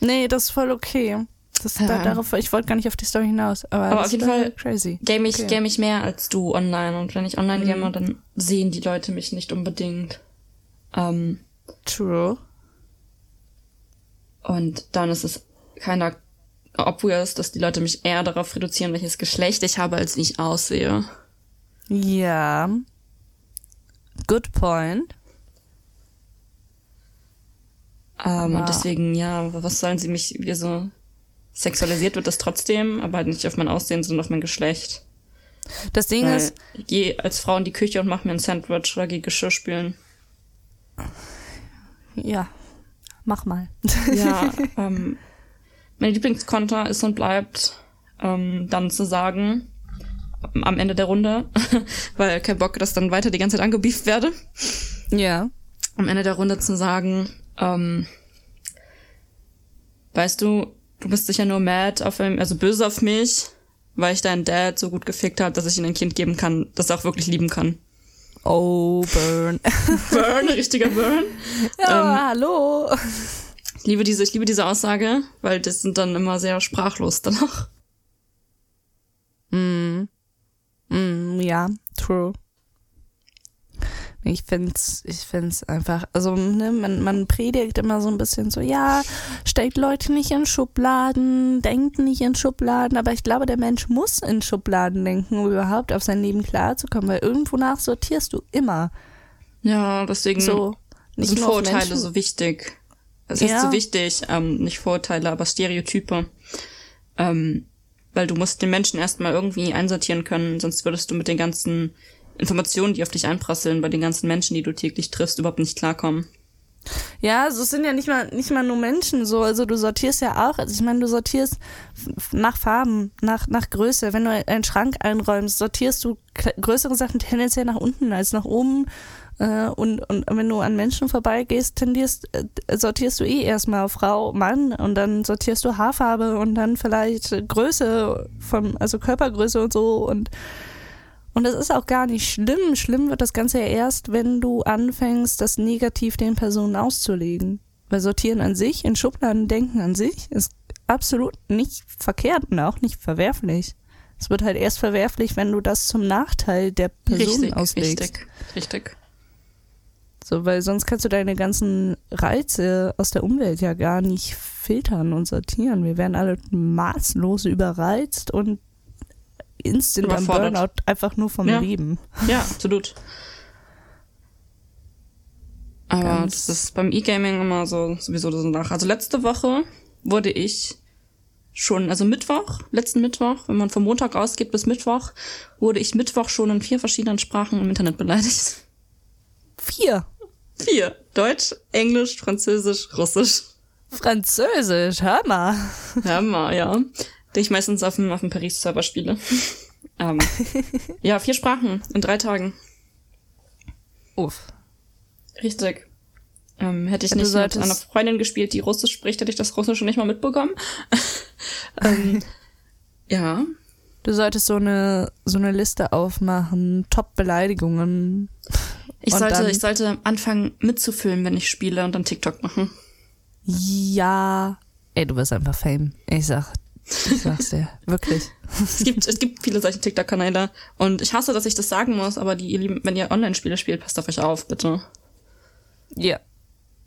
Nee, das ist voll okay. Das, da, darauf, ich wollte gar nicht auf die Story hinaus. Aber, Aber auf jeden Fall crazy. Game ich, Okay. game ich mehr als du online und wenn ich online game, dann sehen die Leute mich nicht unbedingt. Ähm, True. und dann ist es keiner obvious, dass die Leute mich eher darauf reduzieren, welches Geschlecht ich habe, als wie ich aussehe. Ja. Good point. Ähm, Wow. Und deswegen, ja, was sollen sie mich wieder so sexualisiert wird das trotzdem, aber halt nicht auf mein Aussehen, sondern auf mein Geschlecht. Das Ding Weil ist, ich gehe als Frau in die Küche und mache mir ein Sandwich oder gehe Geschirr spülen. ja, mach mal. Ja, ähm, mein Lieblingskonter ist und bleibt, ähm, dann zu sagen, am Ende der Runde, weil kein Bock, dass dann weiter die ganze Zeit angebieft werde. Ja. Am Ende der Runde zu sagen, ähm, weißt du, du bist sicher nur mad auf ihn, also böse auf mich, weil ich deinen Dad so gut gefickt habe, dass ich ihm ein Kind geben kann, das er auch wirklich lieben kann. Oh, Burn. Burn, richtiger Burn. ja, ähm, hallo. Ich liebe diese, ich liebe diese Aussage, weil das sind dann immer sehr sprachlos danach. Mm. Mm, ja, true. Ich find's, ich find's einfach, also ne, man, man predigt immer so ein bisschen so, ja, steckt Leute nicht in Schubladen, denkt nicht in Schubladen, aber ich glaube, der Mensch muss in Schubladen denken, um überhaupt auf sein Leben klarzukommen, weil irgendwo nach sortierst du immer. Ja, deswegen so, sind Vorurteile so wichtig. Es ist so wichtig, ähm, nicht Vorurteile, aber Stereotype. Ähm, weil du musst den Menschen erstmal irgendwie einsortieren können, sonst würdest du mit den ganzen Informationen, die auf dich einprasseln, bei den ganzen Menschen, die du täglich triffst, überhaupt nicht klarkommen. Ja, also es sind ja nicht mal nicht mal nur Menschen so, also du sortierst ja auch, also ich meine, du sortierst nach Farben, nach nach Größe. Wenn du einen Schrank einräumst, sortierst du größere Sachen tendenziell nach unten als nach oben. Äh, und, und wenn du an Menschen vorbeigehst, tendierst, äh, sortierst du eh erstmal Frau, Mann und dann sortierst du Haarfarbe und dann vielleicht Größe vom, also Körpergröße und so und und das ist auch gar nicht schlimm. Schlimm wird das Ganze ja erst, wenn du anfängst, das negativ den Personen auszulegen. Weil Sortieren an sich, in Schubladen denken an sich, ist absolut nicht verkehrt und auch nicht verwerflich. Es wird halt erst verwerflich, wenn du das zum Nachteil der Person richtig, auslegst. Richtig, richtig. So, weil sonst kannst du deine ganzen Reize aus der Umwelt ja gar nicht filtern und sortieren. Wir werden alle maßlos überreizt und instant am Burnout einfach nur vom ja. Leben. Ja, absolut. Aber Ganz das ist beim E-Gaming immer so sowieso so nach. Also letzte Woche wurde ich schon, also Mittwoch, letzten Mittwoch, wenn man vom Montag ausgeht bis Mittwoch, wurde ich Mittwoch schon in vier verschiedenen Sprachen im Internet beleidigt. Vier? Vier. Deutsch, Englisch, Französisch, Russisch. Französisch, hör mal. Hör mal, ja die ich meistens auf dem, auf dem Paris-Server spiele. ähm, ja, vier Sprachen in drei Tagen. Uff. Richtig. Ähm, hätte ich nicht mit einer Freundin gespielt, die Russisch spricht, hätte ich das Russische nicht mal mitbekommen. ähm, ja. Du solltest so eine, so eine Liste aufmachen, Top-Beleidigungen. Ich sollte, ich sollte anfangen mitzufilmen, wenn ich spiele und dann TikTok machen. Ja. Ey, du wirst einfach Fame. Ich sag, ich sag's dir, wirklich. Es gibt, es gibt viele solche TikTok-Kanäle und ich hasse, dass ich das sagen muss, aber die, ihr Lieben, wenn ihr Online-Spiele spielt, passt auf euch auf, bitte. Ja.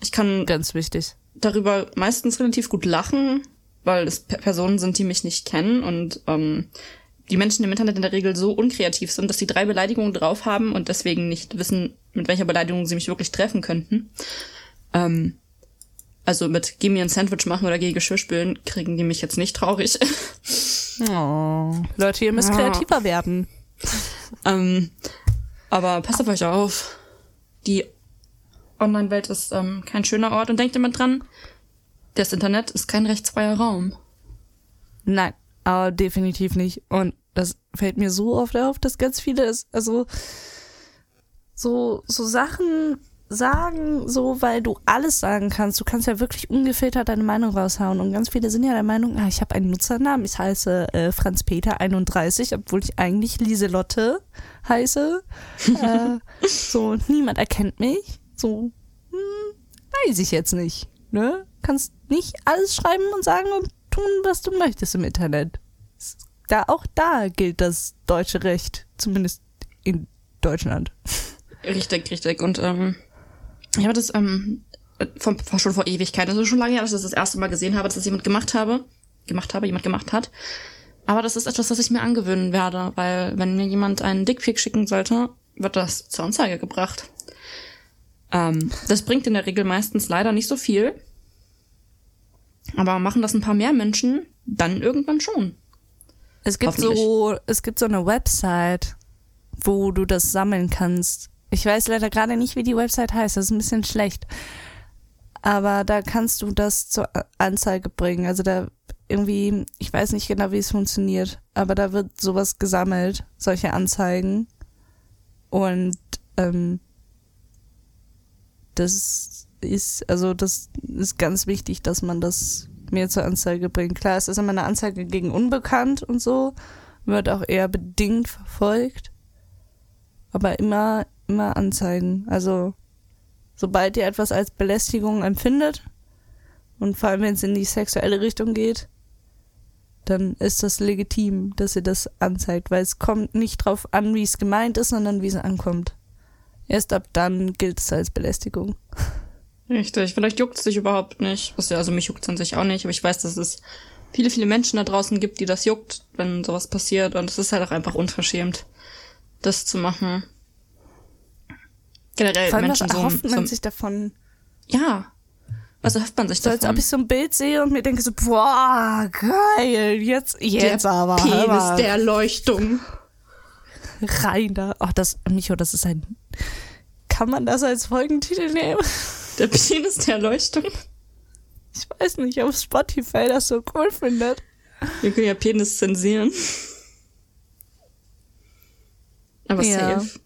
Ich kann ganz wichtig darüber meistens relativ gut lachen, weil es Personen sind, die mich nicht kennen und ähm, die Menschen im Internet in der Regel so unkreativ sind, dass sie drei Beleidigungen drauf haben und deswegen nicht wissen, mit welcher Beleidigung sie mich wirklich treffen könnten. Ähm, also mit Geh mir ein Sandwich machen oder geh Geschirr spülen, kriegen die mich jetzt nicht traurig. Oh, Leute, ihr müsst ja. kreativer werden. ähm, aber passt auf euch auf. Die Online-Welt ist ähm, kein schöner Ort und denkt immer dran, das Internet ist kein rechtsfreier Raum. Nein, aber definitiv nicht. Und das fällt mir so oft auf, dass ganz viele es, also so, so Sachen sagen, so, weil du alles sagen kannst. Du kannst ja wirklich ungefiltert deine Meinung raushauen. Und ganz viele sind ja der Meinung, ah, ich habe einen Nutzernamen, ich heiße äh, Franz Peter 31, obwohl ich eigentlich Lieselotte heiße. äh, so, niemand erkennt mich. So, hm, weiß ich jetzt nicht. Ne? Kannst nicht alles schreiben und sagen und tun, was du möchtest im Internet. Da, auch da gilt das deutsche Recht, zumindest in Deutschland. Richtig, richtig. Und ähm, ich habe das ähm, von, schon vor Ewigkeit, also schon lange her, dass ich das das erste Mal gesehen habe, dass das jemand gemacht habe, gemacht habe, jemand gemacht hat. Aber das ist etwas, was ich mir angewöhnen werde, weil wenn mir jemand einen Dickpick schicken sollte, wird das zur Anzeige gebracht. Ähm, das bringt in der Regel meistens leider nicht so viel. Aber machen das ein paar mehr Menschen, dann irgendwann schon. Es gibt so, es gibt so eine Website, wo du das sammeln kannst. Ich weiß leider gerade nicht, wie die Website heißt. Das ist ein bisschen schlecht. Aber da kannst du das zur Anzeige bringen. Also da irgendwie, ich weiß nicht genau, wie es funktioniert, aber da wird sowas gesammelt, solche Anzeigen. Und ähm, das ist, also das ist ganz wichtig, dass man das mir zur Anzeige bringt. Klar, es ist immer eine Anzeige gegen Unbekannt und so, wird auch eher bedingt verfolgt. Aber immer, immer Anzeigen. Also, sobald ihr etwas als Belästigung empfindet, und vor allem wenn es in die sexuelle Richtung geht, dann ist das legitim, dass ihr das anzeigt, weil es kommt nicht drauf an, wie es gemeint ist, sondern wie es ankommt. Erst ab dann gilt es als Belästigung. Richtig, vielleicht juckt es dich überhaupt nicht. Also mich juckt es an sich auch nicht, aber ich weiß, dass es viele, viele Menschen da draußen gibt, die das juckt, wenn sowas passiert. Und es ist halt auch einfach unverschämt, das zu machen. Generell Vor allem, Menschen was erhofft so, man so, sich davon? Ja. Was erhofft man sich so, davon? Als ob ich so ein Bild sehe und mir denke so, boah, geil, jetzt, jetzt der aber. Penis aber. der Erleuchtung. Rein da. Ach, das, Micho, das ist ein, kann man das als Folgentitel nehmen? Der Penis der Erleuchtung? Ich weiß nicht, ob Spotify das so cool findet. Wir können ja Penis zensieren. Aber ja. safe.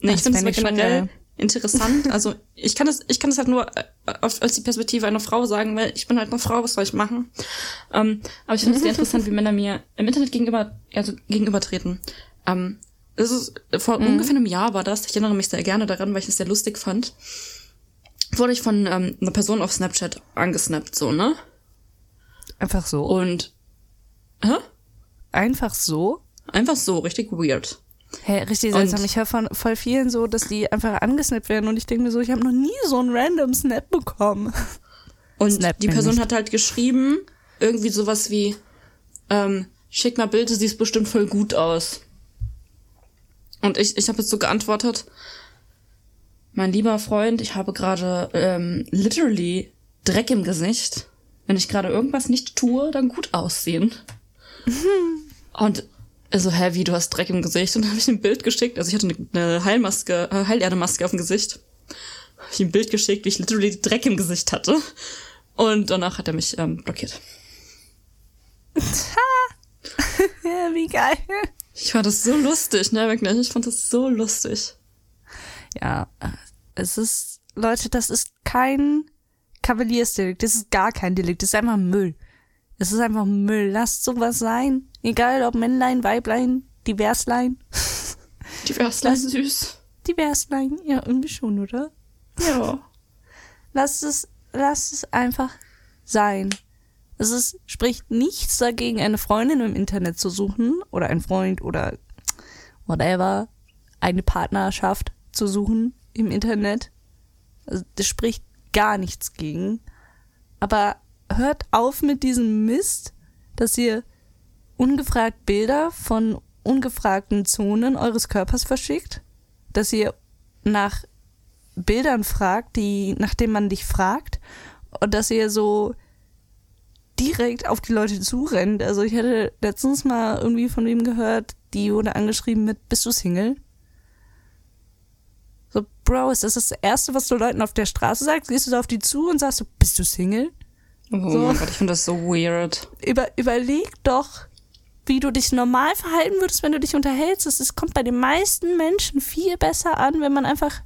Nee, ich finde es generell interessant. Also ich kann das, ich kann das halt nur äh, auf, als die Perspektive einer Frau sagen, weil ich bin halt eine Frau, was soll ich machen? Ähm, aber ich finde es sehr interessant, wie Männer mir im Internet gegenüber, also gegenübertreten. Ähm, es ist, vor mhm. ungefähr einem Jahr war das, ich erinnere mich sehr gerne daran, weil ich es sehr lustig fand, wurde ich von ähm, einer Person auf Snapchat angesnappt, so, ne? Einfach so. Und, hä? Einfach so? Einfach so, richtig weird. Hey, richtig seltsam. Und ich höre von voll vielen so, dass die einfach angesnappt werden und ich denke mir so, ich habe noch nie so einen random Snap bekommen. Und Snap die Person nicht. hat halt geschrieben, irgendwie sowas wie, ähm, schick mal Bild, du siehst bestimmt voll gut aus. Und ich, ich habe jetzt so geantwortet, mein lieber Freund, ich habe gerade ähm, literally Dreck im Gesicht. Wenn ich gerade irgendwas nicht tue, dann gut aussehen. Und also, hä, wie, du hast Dreck im Gesicht? Und dann habe ich ein Bild geschickt. Also ich hatte eine, Heilmaske, äh, Heilerdemaske auf dem Gesicht. Hab ich ein Bild geschickt, wie ich literally Dreck im Gesicht hatte. Und danach hat er mich ähm, blockiert. ja, wie geil. Ich fand das so lustig, ne, wirklich. Ich fand das so lustig. Ja, es ist, Leute, das ist kein Kavaliersdelikt. Das ist gar kein Delikt. Das ist einfach Müll. Es ist einfach Müll. Lasst sowas sein. Egal ob Männlein, Weiblein, Diverslein. Diverslein, süß. Diverslein, ja, irgendwie schon, oder? Ja. Lasst es, lasst es einfach sein. Es ist, spricht nichts dagegen, eine Freundin im Internet zu suchen oder einen Freund oder whatever, eine Partnerschaft zu suchen im Internet. Also, das spricht gar nichts gegen. Aber hört auf mit diesem Mist, dass ihr ungefragt Bilder von ungefragten Zonen eures Körpers verschickt, dass ihr nach Bildern fragt, die, nachdem man dich fragt, und dass ihr so direkt auf die Leute zurennt. Also ich hatte letztens mal irgendwie von wem gehört, die wurde angeschrieben mit, bist du Single? So, Bro, ist das das Erste, was du Leuten auf der Straße sagst? Gehst du so auf die zu und sagst so, bist du Single? Oh so. mein Gott, ich finde das so weird. Über, überleg doch, wie du dich normal verhalten würdest, wenn du dich unterhältst. Es kommt bei den meisten Menschen viel besser an, wenn man einfach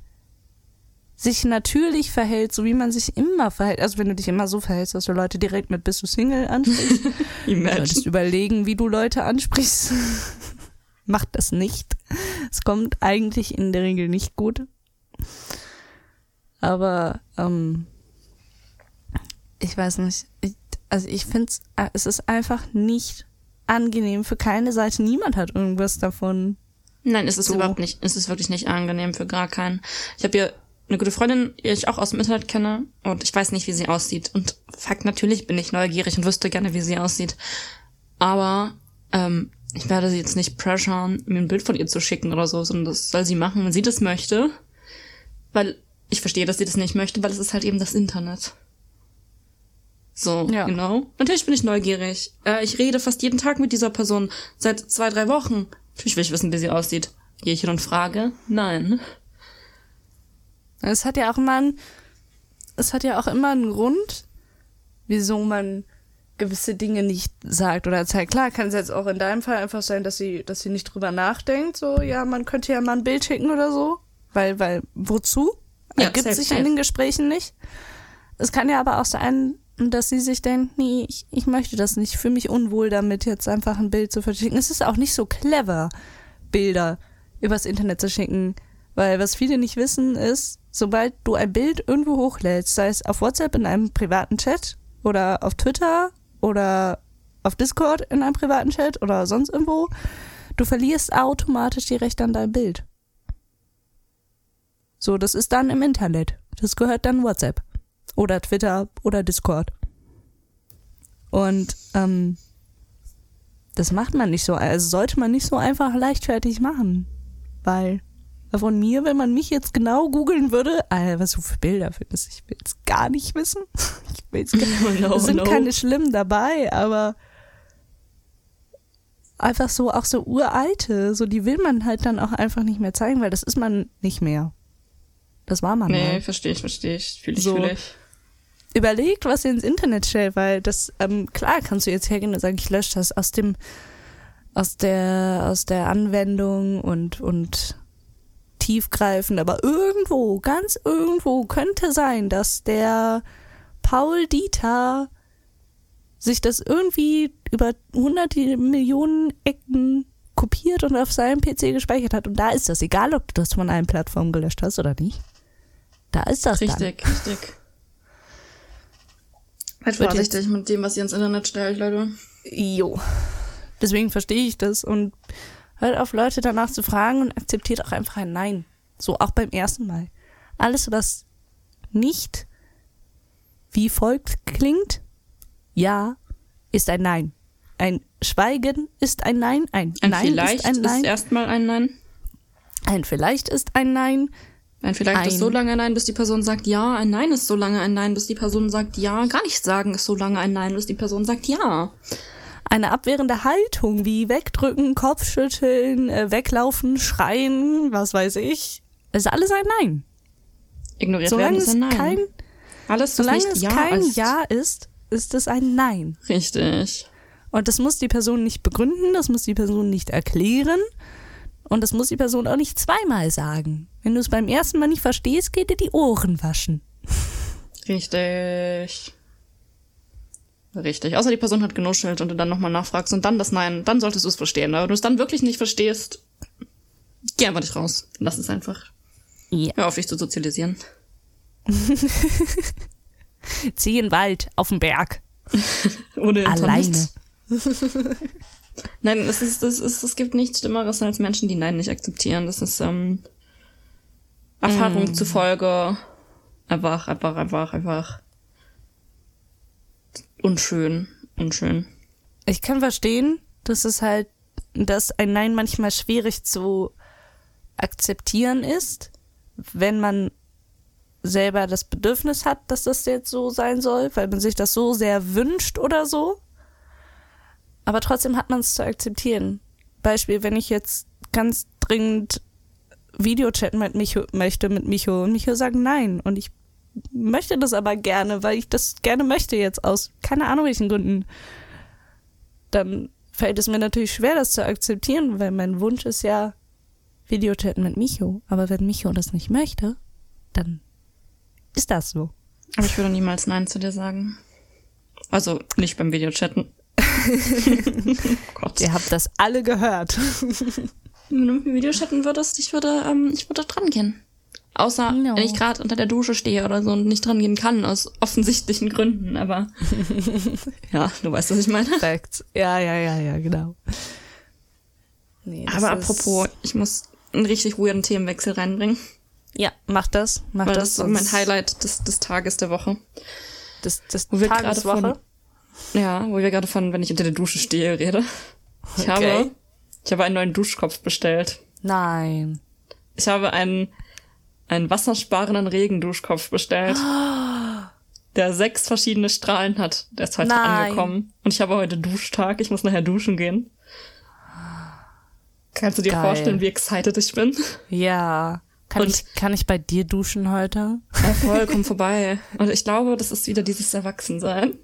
sich natürlich verhält, so wie man sich immer verhält. Also wenn du dich immer so verhältst, dass du Leute direkt mit bist du Single ansprichst. solltest überlegen, wie du Leute ansprichst. Macht das nicht. Es kommt eigentlich in der Regel nicht gut. Aber ähm, ich weiß nicht. Ich, also ich finde äh, es ist einfach nicht angenehm für keine Seite. Niemand hat irgendwas davon. Nein, es ist so. überhaupt nicht. Es ist wirklich nicht angenehm für gar keinen. Ich habe ja eine gute Freundin, die ich auch aus dem Internet kenne und ich weiß nicht, wie sie aussieht. Und Fakt, natürlich bin ich neugierig und wüsste gerne, wie sie aussieht. Aber ähm, ich werde sie jetzt nicht pressuren, mir ein Bild von ihr zu schicken oder so, sondern das soll sie machen, wenn sie das möchte. Weil ich verstehe, dass sie das nicht möchte, weil es ist halt eben das Internet. So, ja. genau. Natürlich bin ich neugierig. Äh, ich rede fast jeden Tag mit dieser Person seit zwei, drei Wochen. Natürlich will ich wissen, wie sie aussieht. Gehe ich hin und frage? Nein. Es hat ja auch immer ein, es hat ja auch immer einen Grund, wieso man gewisse Dinge nicht sagt oder zeigt. Klar, kann es jetzt auch in deinem Fall einfach sein, dass sie, dass sie nicht drüber nachdenkt, so, ja, man könnte ja mal ein Bild schicken oder so. Weil, weil, wozu? Ja, Ergibt sich in den Gesprächen nicht. Es kann ja aber auch sein, dass sie sich denkt, nee, ich, ich möchte das nicht, ich fühle mich unwohl damit, jetzt einfach ein Bild zu verschicken. Es ist auch nicht so clever, Bilder übers Internet zu schicken. Weil was viele nicht wissen ist, sobald du ein Bild irgendwo hochlädst, sei es auf WhatsApp in einem privaten Chat oder auf Twitter oder auf Discord in einem privaten Chat oder sonst irgendwo, du verlierst automatisch die Rechte an deinem Bild. So, das ist dann im Internet. Das gehört dann WhatsApp oder Twitter oder Discord. Und ähm, das macht man nicht so, also sollte man nicht so einfach leichtfertig machen. Weil von mir, wenn man mich jetzt genau googeln würde, Alter, was du für Bilder findest, ich will es gar nicht wissen. Ich will's gar No, es sind no. keine schlimmen dabei, aber einfach so, auch so uralte, so die will man halt dann auch einfach nicht mehr zeigen, weil das ist man nicht mehr. Das war man Nee, mal. verstehe ich, verstehe ich. Fühle ich, So. fühle ich. Überlegt, was ihr ins Internet stellt, weil das, ähm, klar kannst du jetzt hergehen und sagen, ich lösche das aus dem, aus der, aus der Anwendung und, und tiefgreifend, aber irgendwo, ganz irgendwo könnte sein, dass der Paul Dieter sich das irgendwie über hunderte Millionen Ecken kopiert und auf seinem PC gespeichert hat. Und da ist das, egal ob du das von einer Plattform gelöscht hast oder nicht. Da ist das dann. Richtig, Wird vorsichtig mit dem, was ihr ins Internet stellt, Leute. Jo. Deswegen verstehe ich das und hört auf, Leute danach zu fragen und akzeptiert auch einfach ein Nein. So auch beim ersten Mal. Alles, was nicht wie folgt klingt, ja, ist ein Nein. Ein Schweigen ist ein Nein. Ein, Ein Nein vielleicht ist ein Nein. ist erstmal ein Nein. ein Vielleicht ist ein Nein. Ein vielleicht ist Ein- so lange ein Nein, bis die Person sagt Ja. Ein Nein ist so lange ein Nein, bis die Person sagt Ja. Gar nicht sagen ist so lange ein Nein, bis die Person sagt Ja. Eine abwehrende Haltung wie wegdrücken, Kopfschütteln, äh, weglaufen, schreien, was weiß ich. Ist alles ein Nein. Ignoriert Solange werden ist es ein Nein. kein Alles, Solange es Ja kein ist. Ja ist, ist es ein Nein. Richtig. Und das muss die Person nicht begründen, das muss die Person nicht erklären und das muss die Person auch nicht zweimal sagen. Wenn du es beim ersten Mal nicht verstehst, geht dir die Ohren waschen. Richtig. Richtig. Außer die Person hat genuschelt und du dann nochmal nachfragst und dann das Nein, dann solltest du es verstehen. Aber wenn du es dann wirklich nicht verstehst, geh einfach nicht raus. Lass es einfach. Ja. Hör auf, dich zu sozialisieren. Zieh in den Wald, auf den Berg, Ohne alleine. Nein, es ist, es ist, es gibt nichts Schlimmeres als Menschen, die Nein nicht akzeptieren. Das ist, ähm, Erfahrung zufolge einfach, einfach, einfach, einfach unschön, unschön. Ich kann verstehen, dass es halt, dass ein Nein manchmal schwierig zu akzeptieren ist, wenn man selber das Bedürfnis hat, dass das jetzt so sein soll, weil man sich das so sehr wünscht oder so. Aber trotzdem hat man es zu akzeptieren. Beispiel, wenn ich jetzt ganz dringend Videochatten mit Micho möchte mit Micho und Micho sagt nein und ich möchte das aber gerne, weil ich das gerne möchte jetzt aus keine Ahnung welchen Gründen, dann fällt es mir natürlich schwer, das zu akzeptieren, weil mein Wunsch ist ja Videochatten mit Micho. Aber wenn Micho das nicht möchte, dann ist das so. Aber ich würde niemals Nein zu dir sagen. Also nicht beim Videochatten. Gott. Ihr habt das alle gehört. Wenn du mit mir Videochatten würdest, ich würde, ähm, ich würde dran gehen. Außer No. wenn ich gerade unter der Dusche stehe oder so und nicht dran gehen kann, aus offensichtlichen Gründen, aber ja, du weißt, was ich meine. Facts. Ja, ja, ja, ja, genau. Nee, Aber apropos, ich muss einen richtig weirden Themenwechsel reinbringen, Ja, mach das. Mach weil das. das ist mein Highlight des, des Tages der Woche. des, des Wo wir Tageswoche. Ja, wo wir gerade von, wenn ich unter der Dusche stehe, rede. Ich Okay. habe, ich habe einen neuen Duschkopf bestellt. Nein. Ich habe einen, einen wassersparenden Regenduschkopf bestellt, der sechs verschiedene Strahlen hat. Der ist heute Nein. angekommen. Und ich habe heute Duschtag. Ich muss nachher duschen gehen. Kannst du dir Geil. vorstellen, wie excited ich bin? Ja. Kann Und- ich, kann ich bei dir duschen heute? Ja, voll, komm vorbei. Und ich glaube, das ist wieder dieses Erwachsensein.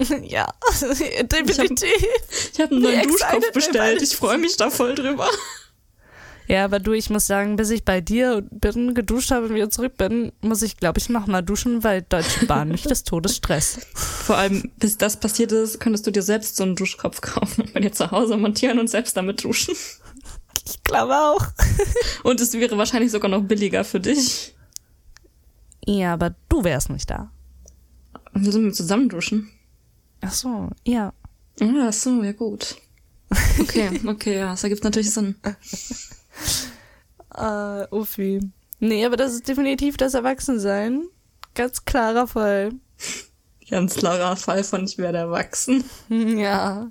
ja, definitiv. Ich habe einen neuen Duschkopf bestellt. Ich freue mich da voll drüber. Ja, aber du, ich muss sagen, bis ich bei dir bin, geduscht habe und wieder zurück bin, muss ich, glaube ich, nochmal duschen, weil Deutsche Bahn mich des Todes stresst. Vor allem, bis das passiert ist, könntest du dir selbst so einen Duschkopf kaufen und bei dir zu Hause montieren und selbst damit duschen. Ich glaube auch. Und es wäre wahrscheinlich sogar noch billiger für dich. Ja, aber du wärst nicht da. Wir sind wir zusammen duschen. Ach so, ja. Ah, ach so, ja gut. Okay, okay, ja, das ergibt natürlich Sinn. Äh, Uffi. Nee, aber das ist definitiv das Erwachsensein. Ganz klarer Fall. Ganz klarer Fall von ich werde erwachsen. Ja.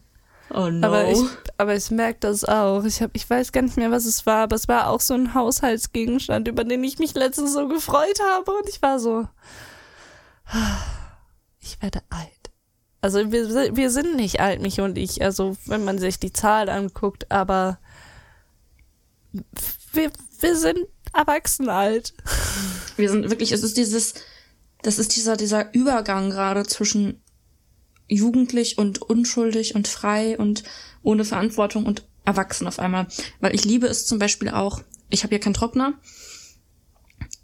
Oh no. Aber ich, aber ich merke das auch. Ich, hab, ich weiß gar nicht mehr, was es war, aber es war auch so ein Haushaltsgegenstand, über den ich mich letztens so gefreut habe. Und ich war so, ich werde alt. Also wir, wir sind nicht alt, mich und ich. Also wenn man sich die Zahl anguckt, aber wir, wir sind erwachsen alt. wir sind wirklich, es ist dieses, das ist dieser, dieser Übergang gerade zwischen jugendlich und unschuldig und frei und ohne Verantwortung und erwachsen auf einmal. Weil ich liebe es zum Beispiel auch, ich habe ja keinen Trockner.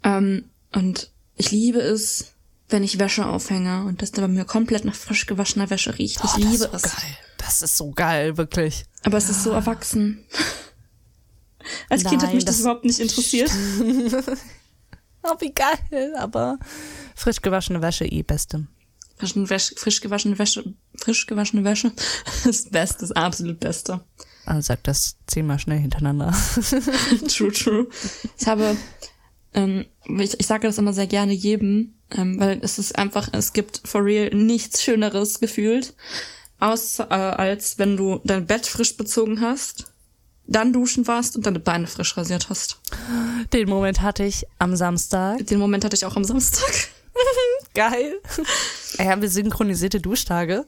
Ähm, und ich liebe es, wenn ich Wäsche aufhänge und das dann bei mir komplett nach frisch gewaschener Wäsche riecht. Ich Oh, liebe das ist es. so geil. Das ist so geil, wirklich. Aber es ist so erwachsen. Als Kind hat Nein, mich das, das- überhaupt nicht interessiert. Oh, wie geil. Aber frisch gewaschene Wäsche, eh beste. Wäsche, frisch gewaschene Wäsche, frisch gewaschene Wäsche. Das Beste, das absolut Beste. Also sag das zehnmal schnell hintereinander. True, true. Ich habe, ähm, ich, ich sage das immer sehr gerne jedem, ähm, weil es ist einfach, es gibt for real nichts Schöneres gefühlt, aus, äh, als wenn du dein Bett frisch bezogen hast, dann duschen warst und deine Beine frisch rasiert hast. Den Moment hatte ich am Samstag. Den Moment hatte ich auch am Samstag. Geil. Ja, haben wir synchronisierte Duschtage?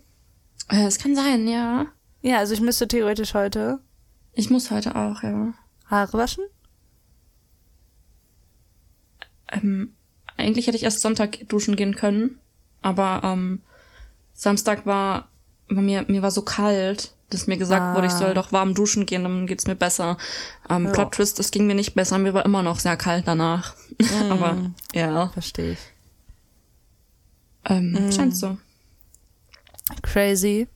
Äh, Es kann sein, ja. Ja, also ich müsste theoretisch heute Ich muss heute auch, ja. Haare waschen. Ähm, eigentlich hätte ich erst Sonntag duschen gehen können, aber ähm, Samstag war bei mir mir war so kalt, dass mir gesagt Ah. wurde, ich soll doch warm duschen gehen, dann geht's mir besser. Ähm, Ja. Plot Twist, es ging mir nicht besser, mir war immer noch sehr kalt danach. aber ja, Verstehe ich. ähm, Mm. scheint so. Crazy.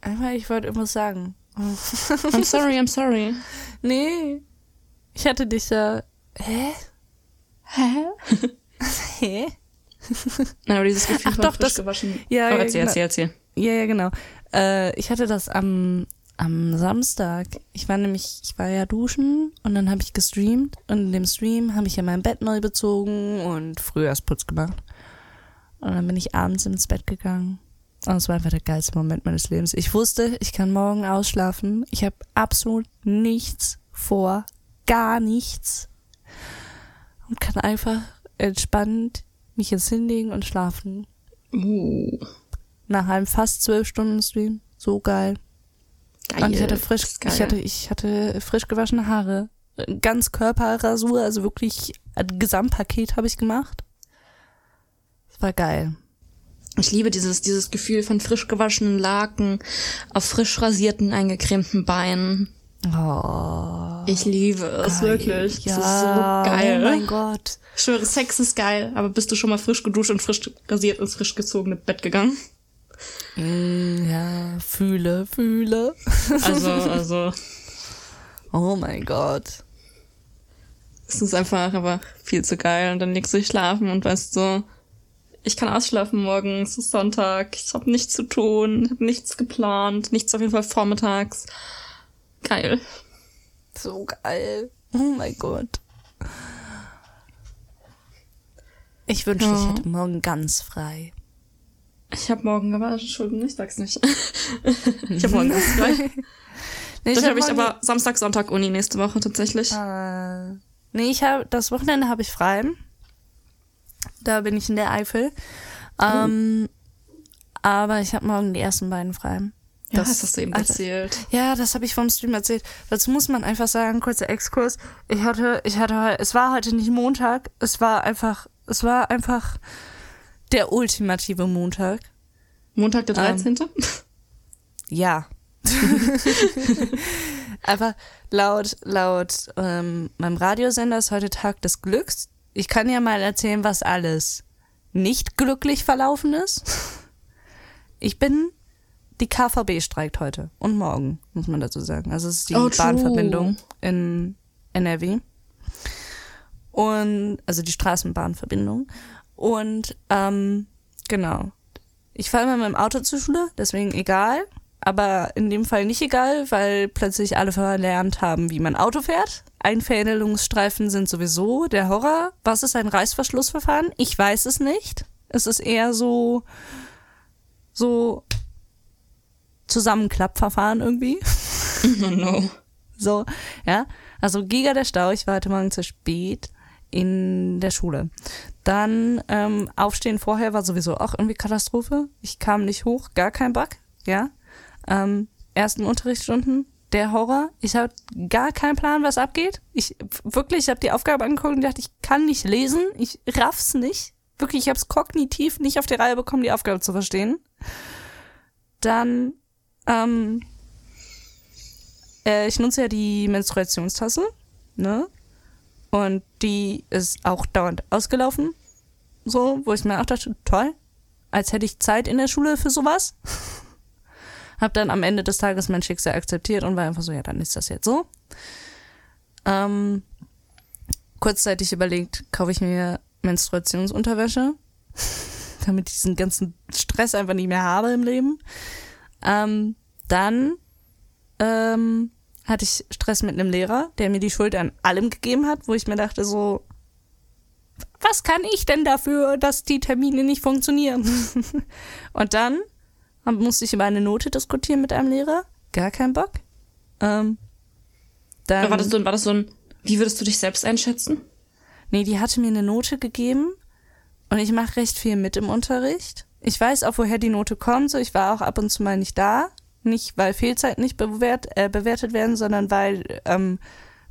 Einmal, ich wollte irgendwas sagen. I'm sorry, I'm sorry. Nee. Ich hatte dich da. Hä? Hä? Hä? Nein, aber dieses Gefühl Ach von doch, frisch das- gewaschen. Ja, oh, ja, erzähl, genau. erzähl, erzähl. Ja, ja, genau. Äh, ich hatte das am, am Samstag. Ich war nämlich, ich war ja duschen und dann habe ich gestreamt und in dem Stream habe ich ja mein Bett neu bezogen und Frühjahrsputz gemacht. Und dann bin ich abends ins Bett gegangen. Und es war einfach der geilste Moment meines Lebens. Ich wusste, ich kann morgen ausschlafen. Ich habe absolut nichts vor. Gar nichts. Und kann einfach entspannt mich jetzt hinlegen und schlafen. Uh, Nach einem fast zwölf Stunden Stream. So geil. geil. Und ich hatte frisch, ich hatte, ich hatte frisch gewaschene Haare. Ganz Körperrasur, also wirklich ein Gesamtpaket habe ich gemacht. Das war geil. Ich liebe dieses, dieses Gefühl von frisch gewaschenen Laken auf frisch rasierten, eingecremten Beinen. Oh. Ich liebe es wirklich. Ja, Das ist so geil. Oh mein Gott. Ich schwöre, Sex ist geil, aber bist du schon mal frisch geduscht und frisch rasiert ins frisch gezogene Bett gegangen? Mm, Ja, fühle, fühle. Also, also, Oh mein Gott. es ist einfach aber viel zu geil. Und dann legst du dich schlafen und weißt so, ich kann ausschlafen morgen, es ist Sonntag, ich habe nichts zu tun, habe nichts geplant, nichts auf jeden Fall vormittags. Geil. So geil. Oh mein Gott. Ich wünschte, ich Ja. hätte morgen ganz frei. Ich habe morgen, aber Entschuldigung, ich sag's nicht. ich habe morgen ganz frei. Nee, Dafür habe ich aber Samstag, Sonntag Uni nächste Woche tatsächlich. Äh, nee, ich habe das Wochenende habe ich frei. Da bin ich in der Eifel. Ähm, aber ich habe morgen die ersten beiden frei. Ja, das, hast du eben Alter, erzählt. Ja, das habe ich vom Stream erzählt. Dazu muss man einfach sagen, kurzer Exkurs. Ich hatte, ich hatte, es war heute nicht Montag. Es war einfach, es war einfach der ultimative Montag. Montag der 13. Ähm, ja. Aber laut, laut ähm, meinem Radiosender ist heute Tag des Glücks. Ich kann ja mal erzählen, was alles nicht glücklich verlaufen ist. Ich bin, die KVB streikt heute und morgen, muss man dazu sagen. Also es ist die oh, Bahnverbindung in NRW. Und, also die Straßenbahnverbindung. Und, ähm, genau. Ich fahre immer mit dem Auto zur Schule, deswegen egal aber in dem Fall nicht egal, weil plötzlich alle verlernt haben, wie man Auto fährt. Einfädelungsstreifen sind sowieso der Horror. Was ist ein Reißverschlussverfahren? Ich weiß es nicht. Es ist eher so, so Zusammenklappverfahren irgendwie. Oh no. So, ja. Also Giga der Stau. Ich war heute Morgen zu spät in der Schule. Dann ähm, Aufstehen vorher war sowieso auch irgendwie Katastrophe. Ich kam nicht hoch, gar kein Bug, ja ähm, ersten Unterrichtsstunden der Horror. Ich habe gar keinen Plan, was abgeht. Ich wirklich, ich habe die Aufgabe angeguckt und dachte, ich kann nicht lesen, ich raff's nicht. Wirklich, ich habe es kognitiv nicht auf die Reihe bekommen, die Aufgabe zu verstehen. Dann, ähm, äh, ich nutze ja die Menstruationstasse, ne? Und die ist auch dauernd ausgelaufen. So, wo ich mir auch dachte, toll, als hätte ich Zeit in der Schule für sowas. Hab dann am Ende des Tages mein Schicksal akzeptiert und war einfach so, ja, dann ist das jetzt so. Ähm, kurzzeitig überlegt, kaufe ich mir Menstruationsunterwäsche, damit ich diesen ganzen Stress einfach nicht mehr habe im Leben. Ähm, dann ähm, hatte ich Stress mit einem Lehrer, der mir die Schuld an allem gegeben hat, wo ich mir dachte so, was kann ich denn dafür, dass die Termine nicht funktionieren? und dann musste ich über eine Note diskutieren mit einem Lehrer. Gar kein Bock. Ähm, dann, war, das so, war das so ein, wie würdest du dich selbst einschätzen? Nee, die hatte mir eine Note gegeben und ich mache recht viel mit im Unterricht. Ich weiß auch, woher die Note kommt. So, ich war auch ab und zu mal nicht da. Nicht, weil Fehlzeiten nicht bewert, äh, bewertet werden, sondern weil ähm,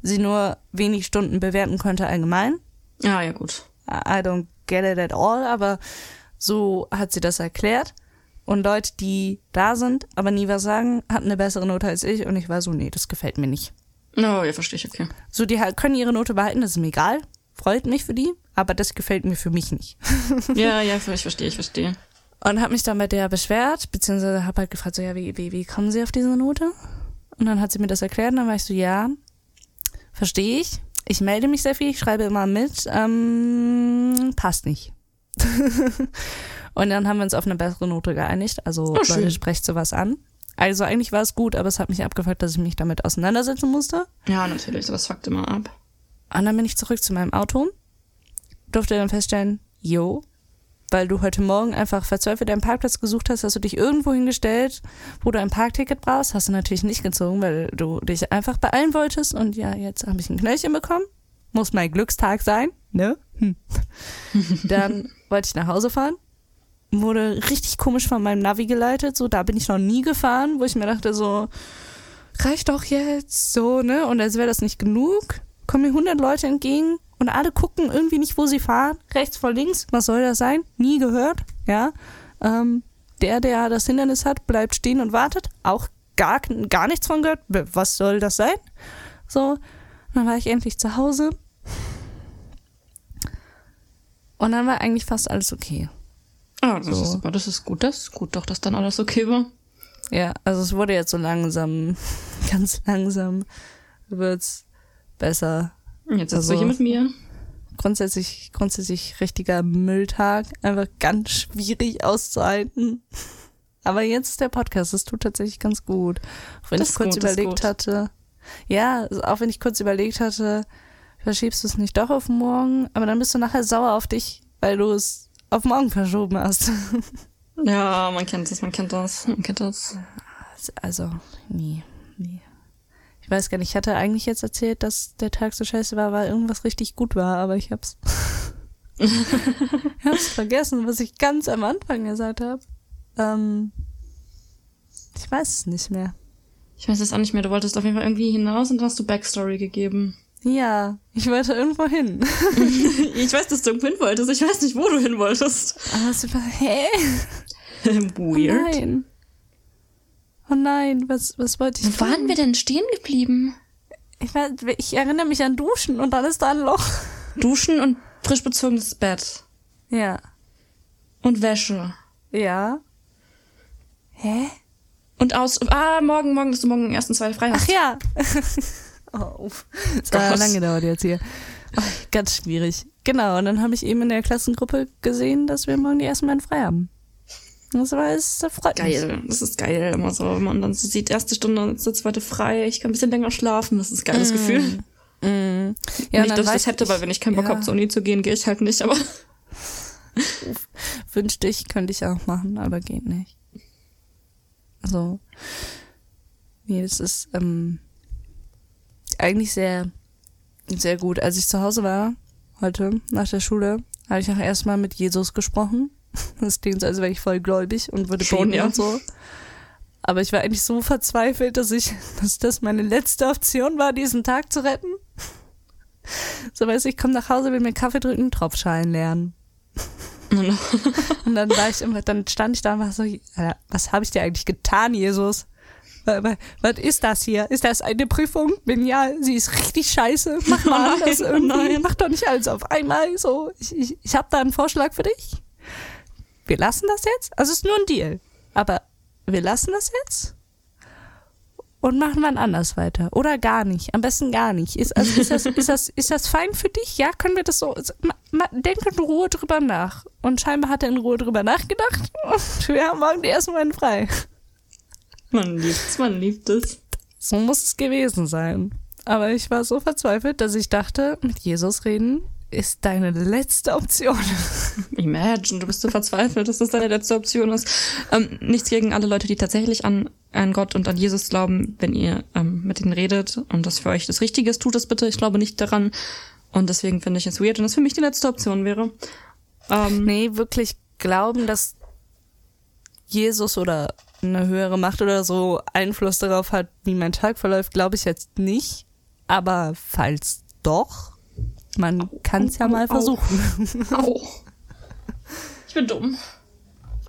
sie nur wenig Stunden bewerten konnte allgemein. Ah, ja, gut. I don't get it at all, aber so hat sie das erklärt. Und Leute, die da sind, aber nie was sagen, hatten eine bessere Note als ich und ich war so, nee, das gefällt mir nicht. Oh, ja, verstehe ich, okay. So, die halt können ihre Note behalten, das ist mir egal. Freut mich für die, aber das gefällt mir für mich nicht. ja, ja, ich verstehe, ich verstehe. Und habe mich dann bei der beschwert, beziehungsweise habe halt gefragt, so, ja, wie, wie, wie kommen Sie auf diese Note? Und dann hat sie mir das erklärt und dann war ich so, ja, verstehe ich. Ich melde mich sehr viel, ich schreibe immer mit, ähm, passt nicht. Und dann haben wir uns auf eine bessere Note geeinigt. Also oh, Leute, sprecht sowas an. Also eigentlich war es gut, aber es hat mich abgefuckt, dass ich mich damit auseinandersetzen musste. Ja, natürlich, sowas fuckt immer ab. Und dann bin ich zurück zu meinem Auto, durfte dann feststellen, yo, weil du heute Morgen einfach verzweifelt einen Parkplatz gesucht hast, hast du dich irgendwo hingestellt, wo du ein Parkticket brauchst, hast du natürlich nicht gezogen, weil du dich einfach beeilen wolltest und ja, jetzt habe ich ein Knöllchen bekommen. Muss mein Glückstag sein, ne? Hm. dann wollte ich nach Hause fahren, wurde richtig komisch von meinem Navi geleitet. So, da bin ich noch nie gefahren, wo ich mir dachte, so, reicht doch jetzt, so, ne? Und als wäre das nicht genug, kommen mir 100 Leute entgegen und alle gucken irgendwie nicht, wo sie fahren. Rechts vor links, was soll das sein? Nie gehört, ja? Ähm, der, der das Hindernis hat, bleibt stehen und wartet. Auch gar, gar nichts von gehört. Was soll das sein? So, dann war ich endlich zu Hause. Und dann war eigentlich fast alles okay. Ah, das, so. ist, super, das ist gut. Das ist gut, doch, dass dann alles okay war. Ja, also es wurde jetzt so langsam, ganz langsam wird's besser. Jetzt sitzt also, du hier mit mir. Grundsätzlich, grundsätzlich richtiger Mülltag. Einfach ganz schwierig auszuhalten. Aber jetzt ist der Podcast, das tut tatsächlich ganz gut. Auch wenn das ich kurz gut, überlegt hatte. Ja, auch wenn ich kurz überlegt hatte, verschiebst du es nicht doch auf morgen, aber dann bist du nachher sauer auf dich, weil du es auf morgen verschoben hast. Ja, man kennt das, man kennt das, man kennt das. Also, nie, nie. Ich weiß gar nicht, ich hatte eigentlich jetzt erzählt, dass der Tag so scheiße war, weil irgendwas richtig gut war, aber ich hab's. ich hab's vergessen, was ich ganz am Anfang gesagt habe. Ähm, ich weiß es nicht mehr. Ich weiß es auch nicht mehr. Du wolltest auf jeden Fall irgendwie hinaus und hast du Backstory gegeben. Ja, ich wollte irgendwo hin. ich weiß, dass du irgendwo hin wolltest. Ich weiß nicht, wo du hin wolltest. Aber es war, hä? Weird. Oh nein. Oh nein, was, was wollte ich Wo waren tun? wir denn stehen geblieben? Ich, weiß, ich erinnere mich an Duschen und dann ist da ein Loch. Duschen und frisch bezogenes Bett. Ja. Und Wäsche. Ja. Hä? Und aus. Ah, morgen, morgen, dass du morgen den ersten, zweiten frei hast. Ach ja. oh, das hat lange gedauert jetzt hier. Oh, ganz schwierig. Genau, und dann habe ich eben in der Klassengruppe gesehen, dass wir morgen die ersten beiden frei haben. Das war es, das freut mich. Geil, das ist geil, immer so, wenn man dann so sieht, erste Stunde, jetzt die zweite frei, ich kann ein bisschen länger schlafen, das ist ein geiles Gefühl. Mm. Ja, nicht, und dass ich das hätte, weil wenn ich keinen Bock ja. habe, zur Uni zu gehen, gehe ich halt nicht, aber Wünschte ich, könnte ich auch machen, aber geht nicht. Also, nee, das ist ähm, eigentlich sehr, sehr gut. Als ich zu Hause war, heute, nach der Schule, habe ich auch erstmal mit Jesus gesprochen. Das klingt so, als wäre ich voll gläubig und würde Schon, beten ja. und so. Aber ich war eigentlich so verzweifelt, dass ich, dass das meine letzte Option war, diesen Tag zu retten. So weiß ich, komme nach Hause, will mir Kaffee drücken, Tropfschalen lernen. Und dann war ich immer, dann stand ich da und war so, was habe ich dir eigentlich getan, Jesus? Wa- wa- Was ist das hier? Ist das eine Prüfung? Wenn ja, sie ist richtig scheiße. Mach mal anders nein, oh irgendwie. nein. Mach doch nicht alles auf einmal. So, ich, ich, ich habe da einen Vorschlag für dich. Wir lassen das jetzt. Also es ist nur ein Deal. Aber wir lassen das jetzt und machen wann anders weiter. Oder gar nicht. Am besten gar nicht. Ist, also ist, das, ist, das, ist das fein für dich? Ja, können wir das so. Ma, ma, denk in Ruhe drüber nach. Und scheinbar hat er in Ruhe drüber nachgedacht. Und wir haben morgen die ersten beiden frei. man liebt's, man liebt es. So muss es gewesen sein. Aber ich war so verzweifelt, dass ich dachte, mit Jesus reden ist deine letzte Option. Imagine, du bist so verzweifelt, dass das deine letzte Option ist. Ähm, nichts gegen alle Leute, die tatsächlich an, an Gott und an Jesus glauben, wenn ihr ähm, mit ihnen redet und das für euch das Richtige ist, tut es bitte. Ich glaube nicht daran. Und deswegen finde ich es weird, wenn das für mich die letzte Option wäre. Ähm, Nee, wirklich glauben, dass Jesus oder eine höhere Macht oder so Einfluss darauf hat, wie mein Tag verläuft, glaube ich jetzt nicht. Aber falls doch, man kann es ja mal versuchen. Au. Ich bin dumm.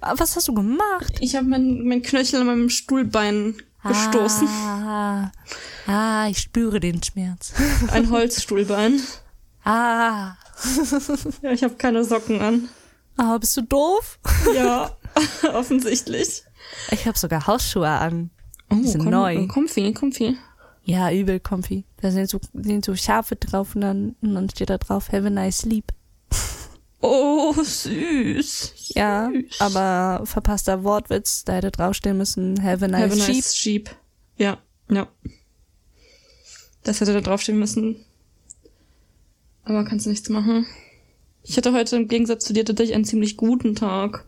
Aber Was hast du gemacht? Ich habe mein, mein Knöchel an meinem Stuhlbein gestoßen. Ah, ah, ich spüre den Schmerz. Ein Holzstuhlbein. Ah, Ja, ich habe keine Socken an. ah, bist du doof? Ja, offensichtlich. Ich habe sogar Hausschuhe an. Oh, Die sind kom- neu. Comfy, comfy. Ja, übel comfy. Da sind so, sind so Schafe drauf und dann, und dann steht da drauf, have a nice sleep. Oh, süß. Ja, Süß. aber verpasster Wortwitz, da hätte draufstehen müssen, have a nice, Have a sheep. nice sheep. Ja, ja. Das hätte da draufstehen müssen. Aber kannst nichts machen. Ich hatte heute im Gegensatz zu dir tatsächlich einen ziemlich guten Tag.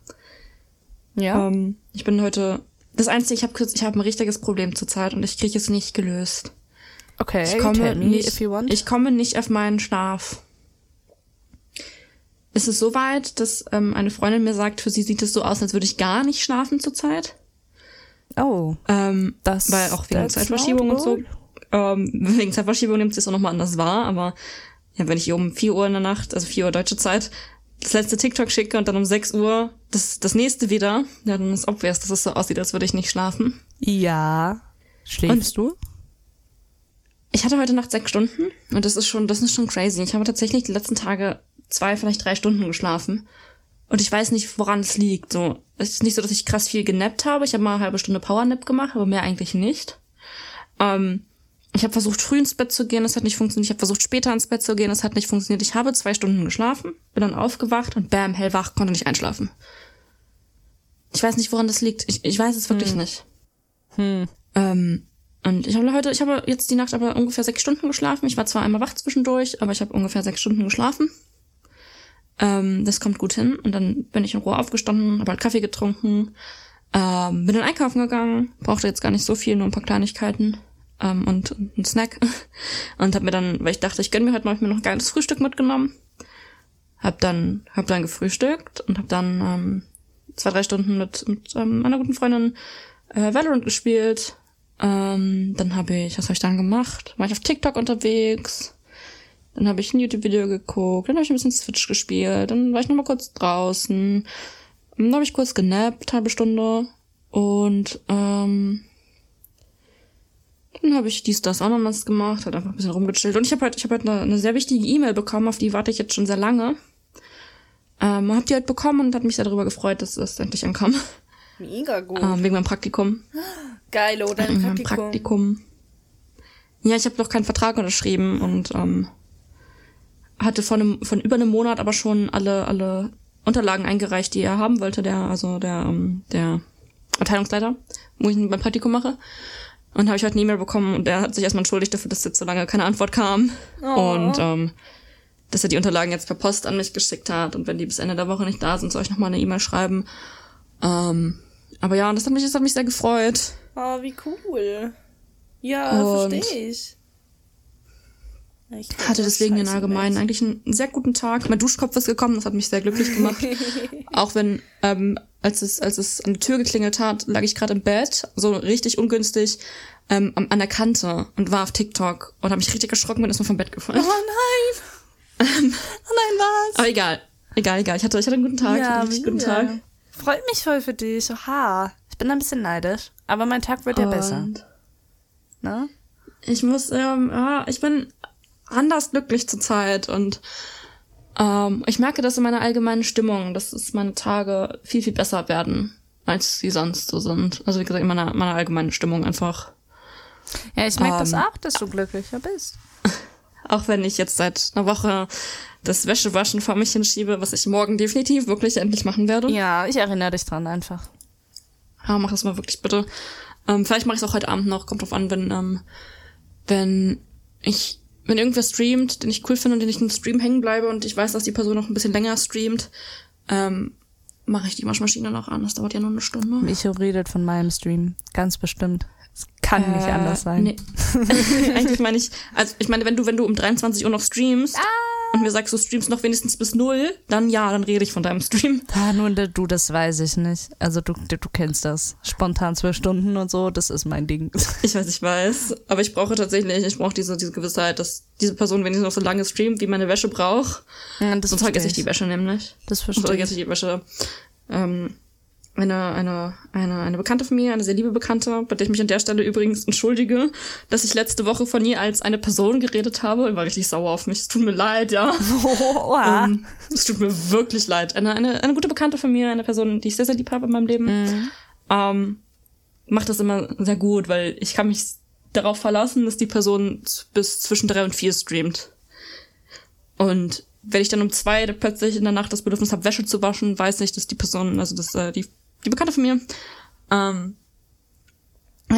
Ja. Ähm, ich bin heute. Das Einzige, ich habe ich hab ein richtiges Problem zurzeit und ich kriege es nicht gelöst. okay, Ich komme nicht. Ich komme nicht auf meinen Schlaf. Es ist so weit, dass ähm, eine Freundin mir sagt, für sie sieht es so aus, als würde ich gar nicht schlafen zurzeit. oh, Ähm, das weil auch wegen Zeitverschiebung und so. Ähm, wegen Zeitverschiebung nimmt sie es auch nochmal anders wahr, aber ja, wenn ich ihr um 4 Uhr in der Nacht, also 4 Uhr deutsche Zeit, das letzte TikTok schicke und dann um 6 Uhr das, das nächste wieder, ja, dann ist obvious, dass es so aussieht, als würde ich nicht schlafen. Ja. Schläfst du? Ich hatte heute Nacht sechs Stunden und das ist schon, das ist schon crazy. Ich habe tatsächlich die letzten Tage zwei, vielleicht drei Stunden geschlafen. Und ich weiß nicht, woran es liegt. So, es ist nicht so, dass ich krass viel genappt habe. Ich habe mal eine halbe Stunde Powernap gemacht, aber mehr eigentlich nicht. Ähm, ich habe versucht, früh ins Bett zu gehen, das hat nicht funktioniert. Ich habe versucht, später ins Bett zu gehen, das hat nicht funktioniert. Ich habe zwei Stunden geschlafen, bin dann aufgewacht und bam, hellwach, konnte nicht einschlafen. Ich weiß nicht, woran das liegt. Ich, ich weiß es wirklich nicht. Hm. Ähm, und ich habe heute, ich habe jetzt die Nacht aber ungefähr sechs Stunden geschlafen. Ich war zwar einmal wach zwischendurch, aber ich habe ungefähr sechs Stunden geschlafen. Ähm, das kommt gut hin. Und dann bin ich in Ruhe aufgestanden, habe halt Kaffee getrunken, ähm, bin dann einkaufen gegangen, brauchte jetzt gar nicht so viel, nur ein paar Kleinigkeiten ähm, und, und einen Snack. Und habe mir dann, weil ich dachte, ich gönn mir heute mal, hab ich mir noch ein geiles Frühstück mitgenommen. Hab dann, hab dann gefrühstückt und hab dann ähm, zwei, drei Stunden mit, mit ähm, einer guten Freundin äh, Valorant gespielt. Ähm, dann habe ich, was habe ich dann gemacht? War ich auf TikTok unterwegs. Dann habe ich ein YouTube-Video geguckt. Dann habe ich ein bisschen Switch gespielt. Dann war ich noch mal kurz draußen. dann habe ich kurz genappt, halbe Stunde. Und ähm, dann habe ich dies, das, Ananas gemacht, hat einfach ein bisschen rumgechillt. Und ich habe halt, ich habe halt eine, eine sehr wichtige E-Mail bekommen, auf die warte ich jetzt schon sehr lange. Ähm, hab die halt bekommen und hat mich darüber gefreut, dass es endlich ankam. Mega gut. Ähm, wegen meinem Praktikum. Geil, oder? Wegen meinem Praktikum. Praktikum. Ja, ich habe noch keinen Vertrag unterschrieben und ähm, hatte von, einem, von über einem Monat aber schon alle, alle Unterlagen eingereicht, die er haben wollte, der, also der, ähm, der Abteilungsleiter, wo ich mein Praktikum mache. Und habe ich heute eine E-Mail bekommen und er hat sich erstmal entschuldigt dafür, dass jetzt so lange keine Antwort kam. Oh. Und ähm, dass er die Unterlagen jetzt per Post an mich geschickt hat und wenn die bis Ende der Woche nicht da sind, soll ich nochmal eine E-Mail schreiben. Ähm, aber ja, das hat mich, das hat mich sehr gefreut. Oh, wie cool. Ja, Und- verstehe ich. Ich hatte deswegen in Allgemeinen Mensch. eigentlich einen sehr guten Tag. Mein Duschkopf ist gekommen, das hat mich sehr glücklich gemacht. Auch wenn, ähm, als es, als es an der Tür geklingelt hat, lag ich gerade im Bett, so richtig ungünstig, ähm, an der Kante und war auf TikTok und habe mich richtig erschrocken und ist mir vom Bett gefallen. Oh nein. Oh nein, was? Aber egal. Egal, egal. Ich hatte, ich hatte einen guten Tag. ich hatte einen richtig guten. Tag. Freut mich voll für dich. Oha. Ich bin ein bisschen neidisch. Aber mein Tag wird ja besser. Und Ne? Ich muss, ähm, ja, ich bin anders glücklich zurzeit und ähm, ich merke das in meiner allgemeinen Stimmung, dass es meine Tage viel, viel besser werden, als sie sonst so sind. Also wie gesagt, in meiner, meiner allgemeinen Stimmung einfach. Ja, ich merke das Ähm, auch, dass du glücklicher bist. Auch wenn ich jetzt seit einer Woche das Wäschewaschen vor mich hinschiebe, was ich morgen definitiv wirklich endlich machen werde. Ja, ich erinnere dich dran einfach. Ja, mach das mal wirklich bitte. Ähm, vielleicht mache ich es auch heute Abend noch. Kommt drauf an, wenn, ähm, wenn ich, wenn irgendwer streamt, den ich cool finde und den ich im Stream hängen bleibe und ich weiß, dass die Person noch ein bisschen länger streamt, ähm, mache ich die Waschmaschine noch an. Das dauert ja nur eine Stunde. Micho redet von meinem Stream. Ganz bestimmt. Kann nicht Äh, anders sein. Nee. Eigentlich meine ich, also ich meine, wenn du, wenn du um 23 Uhr noch streamst und mir sagst, du streamst noch wenigstens bis null, dann ja, dann rede ich von deinem Stream. Ah, nur du, das weiß ich nicht. Also du, du, du kennst das. Spontan zwölf Stunden und so, das ist mein Ding. Ich weiß, ich weiß. Aber ich brauche tatsächlich, ich brauche diese, diese Gewissheit, dass diese Person wenigstens noch so lange streamt, wie meine Wäsche braucht. Ja, Sonst vergesse ich die Wäsche nämlich. Das Sonst verstehe vergesse ich. ich die Wäsche. Ähm, eine, eine, eine, eine Bekannte von mir, eine sehr liebe Bekannte, bei der ich mich an der Stelle übrigens entschuldige, dass ich letzte Woche von ihr als eine Person geredet habe. Ich war richtig sauer auf mich. Es tut mir leid, ja. Oha. Ähm, es tut mir wirklich leid. Eine, eine, eine gute Bekannte von mir, eine Person, die ich sehr, sehr lieb habe in meinem Leben, Mhm. ähm, macht das immer sehr gut, weil ich kann mich darauf verlassen, dass die Person bis zwischen drei und vier streamt. Und wenn ich dann um zwei plötzlich in der Nacht das Bedürfnis habe, Wäsche zu waschen, weiß ich, dass die Person, also das, äh, die, die Bekannte von mir, ähm,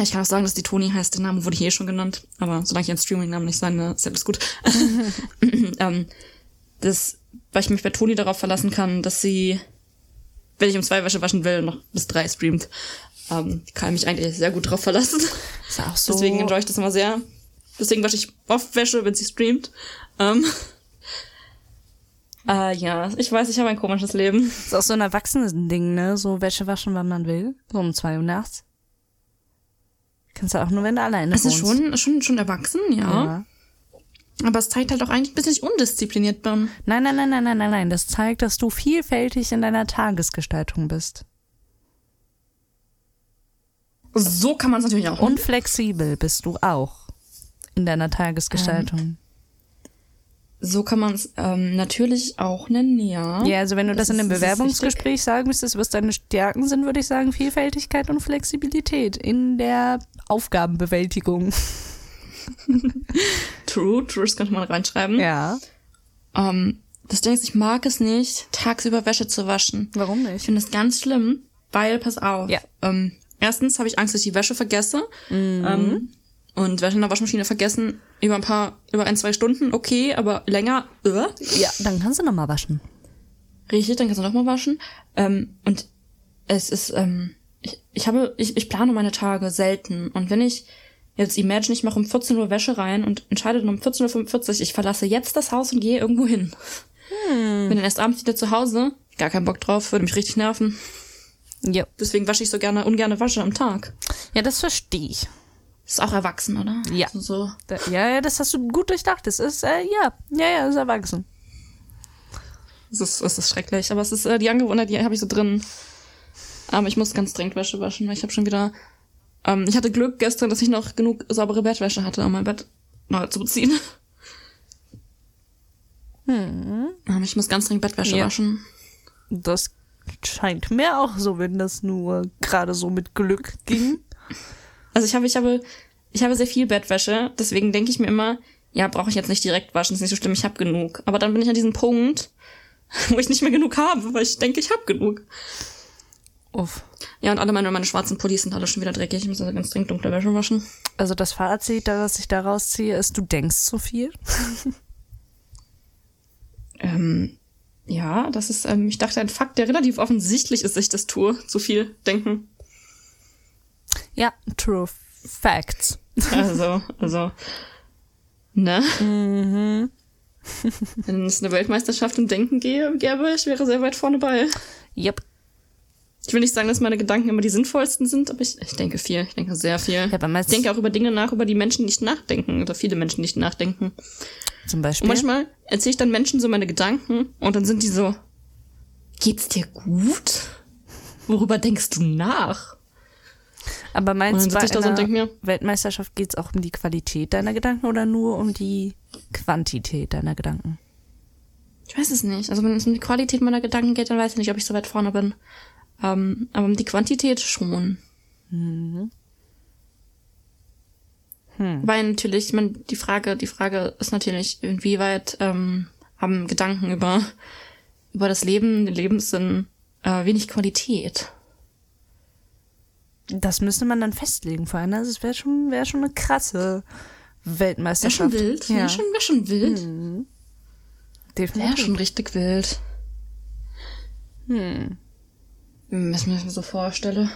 ich kann auch sagen, dass die Toni heißt, der Name wurde hier eh schon genannt, aber solange ich ihren Streaming-Namen nicht sage, ist ja alles gut. ähm, das, weil ich mich bei Toni darauf verlassen kann, dass sie, wenn ich um zwei Wäsche waschen will, noch bis drei streamt. Ähm, kann ich mich eigentlich sehr gut drauf verlassen. Ist auch so. Deswegen enjoy ich das immer sehr. Deswegen wasche ich oft Wäsche, wenn sie streamt. Ähm, äh, ja, ich weiß, ich habe ein komisches Leben. ist auch so ein Erwachsenen-Ding, ne? So Wäsche waschen, wann man will. So um zwei Uhr nachts. Kannst du auch nur, wenn du alleine Es ist wohnst. schon, schon, schon erwachsen, ja. Ja. Aber es zeigt halt auch eigentlich ein bisschen, dass ich undiszipliniert bin. Nein, nein, nein, nein, nein, nein, nein. Das zeigt, dass du vielfältig in deiner Tagesgestaltung bist. So kann man es natürlich auch. Und flexibel bist du auch in deiner Tagesgestaltung. So kann man es ähm, natürlich auch nennen, ja. ja, also wenn du das, Das in einem Bewerbungsgespräch sagen müsstest, was deine Stärken sind, würde ich sagen Vielfältigkeit und Flexibilität in der Aufgabenbewältigung. True, true, das könnte man reinschreiben. Ja. Ähm, das Ding ist, ich mag es nicht, tagsüber Wäsche zu waschen. Warum Ich nicht? finde das ganz schlimm, weil, pass auf. Ja. Ähm, erstens habe ich Angst, dass ich die Wäsche vergesse. Mhm. Ähm, und Wäsche in der Waschmaschine vergessen über ein paar, über ein, zwei Stunden, okay, aber länger, äh, Ja, dann kannst du nochmal waschen. richtig, dann kannst du nochmal waschen. Ähm, und es ist, ähm, ich, ich habe, ich, ich plane meine Tage selten. Und wenn ich jetzt imagine, ich mache um 14 Uhr Wäsche rein und entscheide dann um 14.45 Uhr, ich verlasse jetzt das Haus und gehe irgendwo hin. Bin dann erst abends wieder zu Hause, gar keinen Bock drauf, würde mich richtig nerven. Ja. Deswegen wasche ich so gerne ungerne Wäsche am Tag. Ja, das verstehe ich. Ist auch erwachsen, oder? Ja. Also so. Da, ja, ja, das hast du gut durchdacht. Das ist, äh, ja, ja, ja, ist erwachsen. Es ist, es ist schrecklich. Aber es ist äh, die Angewohnheit, die habe ich so drin. Aber ich muss ganz dringend Wäsche waschen, weil ich habe schon wieder. Ähm, ich hatte Glück gestern, dass ich noch genug saubere Bettwäsche hatte, um mein Bett neu zu beziehen. Hm. Aber ich muss ganz dringend Bettwäsche Ja. waschen. Das scheint mir auch so, wenn das nur gerade so mit Glück ging. Also ich habe, ich habe, ich habe sehr viel Bettwäsche, deswegen denke ich mir immer, ja, brauche ich jetzt nicht direkt waschen, ist nicht so schlimm, ich habe genug. Aber dann bin ich an diesem Punkt, wo ich nicht mehr genug habe, weil ich denke, ich habe genug. Uff. Ja, und alle meine, meine schwarzen Pullis sind alle schon wieder dreckig. Ich muss also ganz dringend dunkle Wäsche waschen. Also das Fazit, das ich daraus ziehe, ist, du denkst zu viel. Ähm, ja, das ist, ähm, ich dachte, ein Fakt, der relativ offensichtlich ist, dass ich das tue. Zu viel denken. Ja, true facts. Also, also, ne? Mhm. Wenn es eine Weltmeisterschaft im Denken gehe, gäbe, ich wäre sehr weit vorne bei. Yep. Ich will nicht sagen, dass meine Gedanken immer die sinnvollsten sind, aber ich, ich denke viel. Ich denke sehr viel. Ja, aber ich denke auch über Dinge nach, über die Menschen nicht nachdenken. Oder viele Menschen nicht nachdenken. zum Und Beispiel. manchmal erzähle ich dann Menschen so meine Gedanken und dann sind die so, geht's dir gut? Worüber denkst du nach? Aber meinst du, bei so einer denke mir, Weltmeisterschaft geht es auch um die Qualität deiner Gedanken oder nur um die Quantität deiner Gedanken? ich weiß es nicht. Also wenn es um die Qualität meiner Gedanken geht, dann weiß ich nicht, ob ich so weit vorne bin. Ähm, aber um die Quantität schon. Mhm. Hm. Weil natürlich, ich meine, die Frage, die Frage ist natürlich, inwieweit ähm, haben Gedanken über, über das Leben, den Lebenssinn, äh, wenig Qualität. Das müsste man dann festlegen vor allem. Also es wäre schon, wäre schon eine krasse Wäre Weltmeisterschaft. schon wild. Ja, Wäre schon, wär schon wild. Wäre definitiv. schon richtig wild. Hm. Wenn ich mir so vorstelle.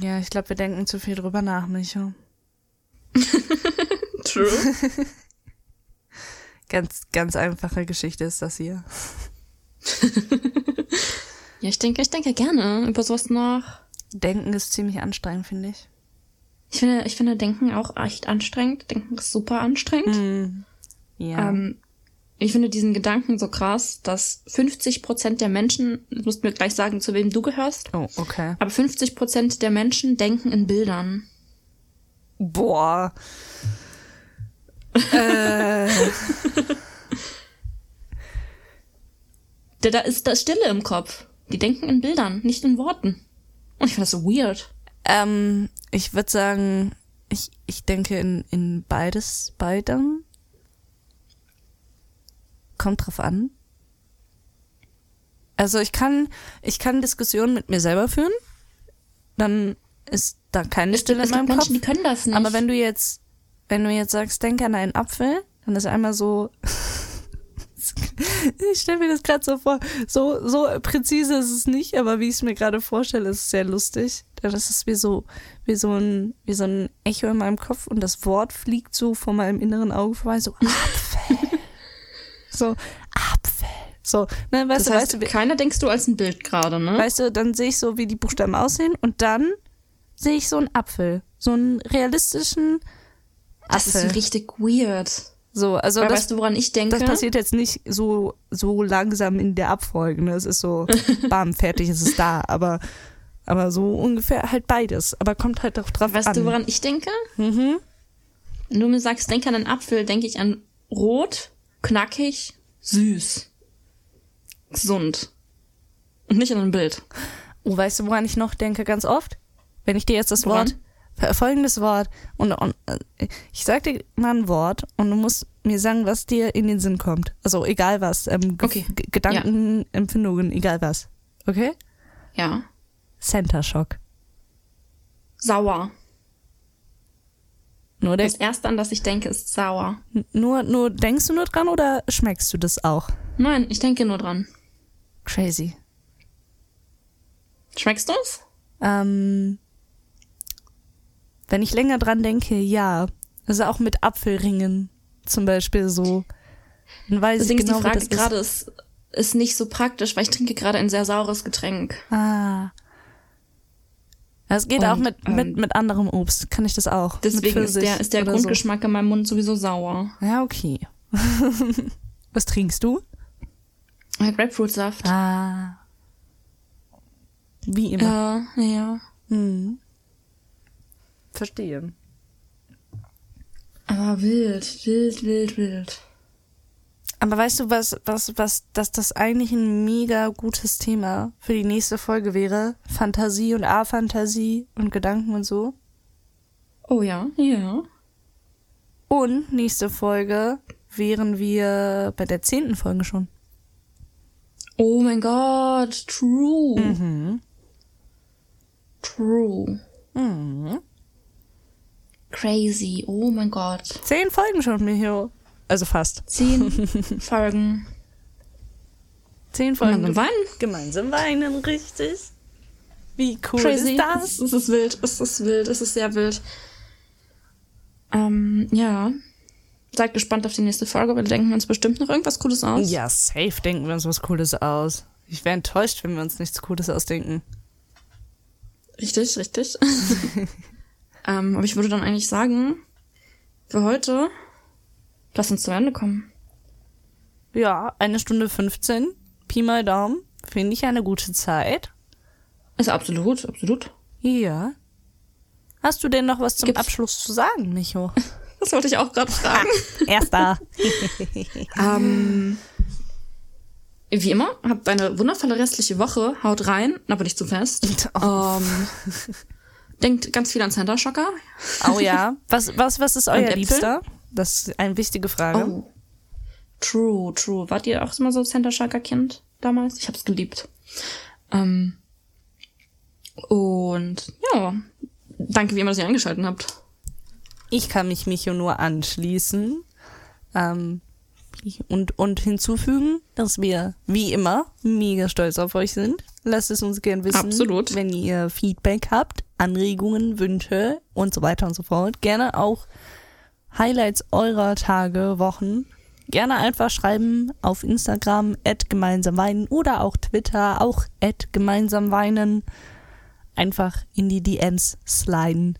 Ja, ich glaube, wir denken zu viel drüber nach, Micho. True. Ganz, ganz einfache Geschichte ist das hier. ja, ich denke, ich denke gerne über sowas nach. Denken ist ziemlich anstrengend, finde ich. Ich finde, ich finde Denken auch echt anstrengend. Denken ist super anstrengend. Hm. Ja. Ähm, ich finde diesen Gedanken so krass, dass 50 Prozent der Menschen, du musst mir gleich sagen, zu wem du gehörst, oh, okay. aber 50 Prozent der Menschen denken in Bildern. Boah. äh, Da, da ist da Stille im Kopf. Die denken in Bildern, nicht in Worten. Und ich finde das so weird. ähm, ich würde sagen, ich, ich denke in, in beides, beidem. Kommt drauf an. Also ich kann, ich kann Diskussionen mit mir selber führen. Dann ist da keine Stille es in gibt meinem Kopf. Menschen, die können das nicht. Aber wenn du jetzt, wenn du jetzt sagst, denk an einen Apfel, dann ist einmal so. ich stelle mir das gerade so vor. So, so präzise ist es nicht, aber wie ich es mir gerade vorstelle, ist es sehr lustig. Ist es wie so, wie so ein, wie so ein Echo in meinem Kopf und das Wort fliegt so vor meinem inneren Auge vorbei, so Apfel. so, Apfel. So, ne, weißt das du, heißt, weißt du, wie- keiner denkst du als ein Bild gerade, ne? Weißt du, dann sehe ich so, wie die Buchstaben aussehen und dann sehe ich so einen Apfel. So einen realistischen das ist Apfel. richtig weird. So, also Weil das, weißt du, woran ich denke? das passiert jetzt nicht so, so langsam in der Abfolge. Ne? Es ist so, bam, fertig, es ist da. Aber, aber so ungefähr halt beides. Aber kommt halt auch drauf Weißt an. du, woran ich denke? Mhm. Wenn du mir sagst, denk an einen Apfel, denke ich an rot, knackig, süß. Gesund. Und nicht an ein Bild. Oh, weißt du, woran ich noch denke ganz oft? Wenn ich dir jetzt das Woran? Wort, folgendes Wort, und, und äh, ich sag dir mal ein Wort und du musst mir sagen, was dir in den Sinn kommt. Also egal was, ähm, Okay. Gedanken, Empfindungen, egal was. Okay? Ja. Center Shock. Sauer. Nur, Das erste, an das ich denke, ist sauer. nur, nur denkst du nur dran oder schmeckst du das auch? Nein, ich denke nur dran. Crazy. Schmeckst du's? Ähm, wenn ich länger dran denke, ja. Also auch mit Apfelringen zum Beispiel so. Dann weiß Deswegen ich genau, ist die Frage gerade ist, ist nicht so praktisch, weil ich trinke gerade ein sehr saures Getränk. Ah. Es geht Und, auch mit, mit, ähm, mit anderem Obst. Kann ich das auch? mit Deswegen ist der, ist der Grundgeschmack in meinem Mund sowieso sauer. So. Ja, okay. Was trinkst du? Äh, Grapefruitsaft. Ah. Wie immer. Ja, ja. Hm. Verstehe. Aber wild, wild, wild, wild. Aber weißt du, was, was, was, dass das eigentlich ein mega gutes Thema für die nächste Folge wäre? Fantasie und A-Fantasie und Gedanken und so. Oh ja, ja. Und nächste Folge wären wir bei der zehnten Folge schon. Oh mein Gott, true. Mhm. True. Mhm. Crazy. Oh mein Gott. Zehn Folgen schon, Micho. Also fast. Zehn Folgen. Zehn Folgen. Gemeinsam weinen. Gemeinsam weinen, richtig. Wie cool Crazy. ist das? Es ist wild. Es ist wild. Es ist sehr wild. Ähm, ja. Seid gespannt auf die nächste Folge. Wir denken uns bestimmt noch irgendwas Cooles aus. Ja, safe denken wir uns was Cooles aus. Ich wäre enttäuscht, wenn wir uns nichts Cooles ausdenken. Richtig, richtig. ähm, aber ich würde dann eigentlich sagen, für heute, lass uns zum Ende kommen. Ja, eine Stunde 15. Pi mal Daumen. Finde ich eine gute Zeit. Ist absolut, absolut. Ja. Hast du denn noch was zum Gibt's- Abschluss zu sagen, Micho? Das wollte ich auch gerade fragen. Erster. ähm, wie immer, habt eine wundervolle restliche Woche. Haut rein, aber nicht zu fest. Ähm, denkt ganz viel an Center Shocker. oh ja. Was, was, was ist euer? Liebster? Das ist eine wichtige Frage. Oh. True, true. Wart ihr auch immer so Center Shocker Kind damals? Ich hab's geliebt. Ähm, und ja, danke wie immer, dass ihr eingeschaltet habt. Ich kann mich Micho nur anschließen ähm, und, und hinzufügen, dass wir wie immer mega stolz auf euch sind. Lasst es uns gern wissen, Absolut. wenn ihr Feedback habt, Anregungen, Wünsche und so weiter und so fort. Gerne auch Highlights eurer Tage, Wochen. Gerne einfach schreiben auf Instagram at gemeinsam weinen oder auch Twitter auch at gemeinsam weinen. Einfach in die DMs sliden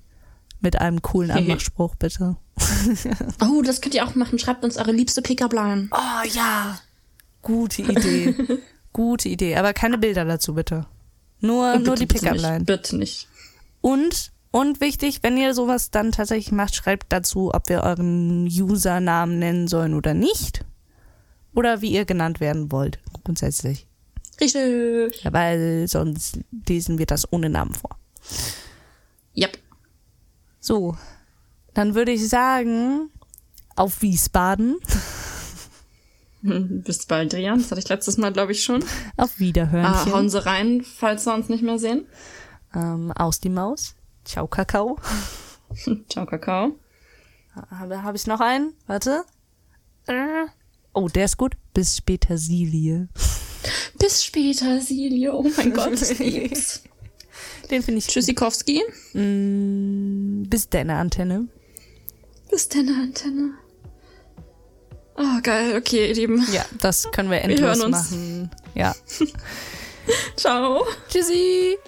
mit einem coolen Anmachspruch, bitte. Oh, das könnt ihr auch machen. Schreibt uns eure liebste Pickup-Line. Oh ja. Gute Idee. Gute Idee. Aber keine Bilder dazu, bitte. Nur, nur die bitte Pickup-Line. Bitte nicht. Und, und wichtig, wenn ihr sowas dann tatsächlich macht, schreibt dazu, ob wir euren Usernamen nennen sollen oder nicht. Oder wie ihr genannt werden wollt, grundsätzlich. Richtig. Ja, weil sonst lesen wir das ohne Namen vor. Yep. So, dann würde ich sagen, auf Wiesbaden, Bis bald, Drian. Das hatte ich letztes Mal, glaube ich, schon. auf Ah, Wiederhörnchen, hauen sie rein, falls wir uns nicht mehr sehen. Ähm, aus die Maus, ciao Kakao. Ciao, Kakao. Habe hab ich noch einen? Warte. Äh. Oh, der ist gut. Bis später, Silie. Bis später, Silje. Oh mein Gott, lieb's. Den finde ich Tschüssikowski. Mm, bis deine Antenne. Bis deine Antenne. Oh, geil. Okay, ihr Lieben. Ja, das können wir hören endlos uns. machen. Ja. Ciao. Tschüssi.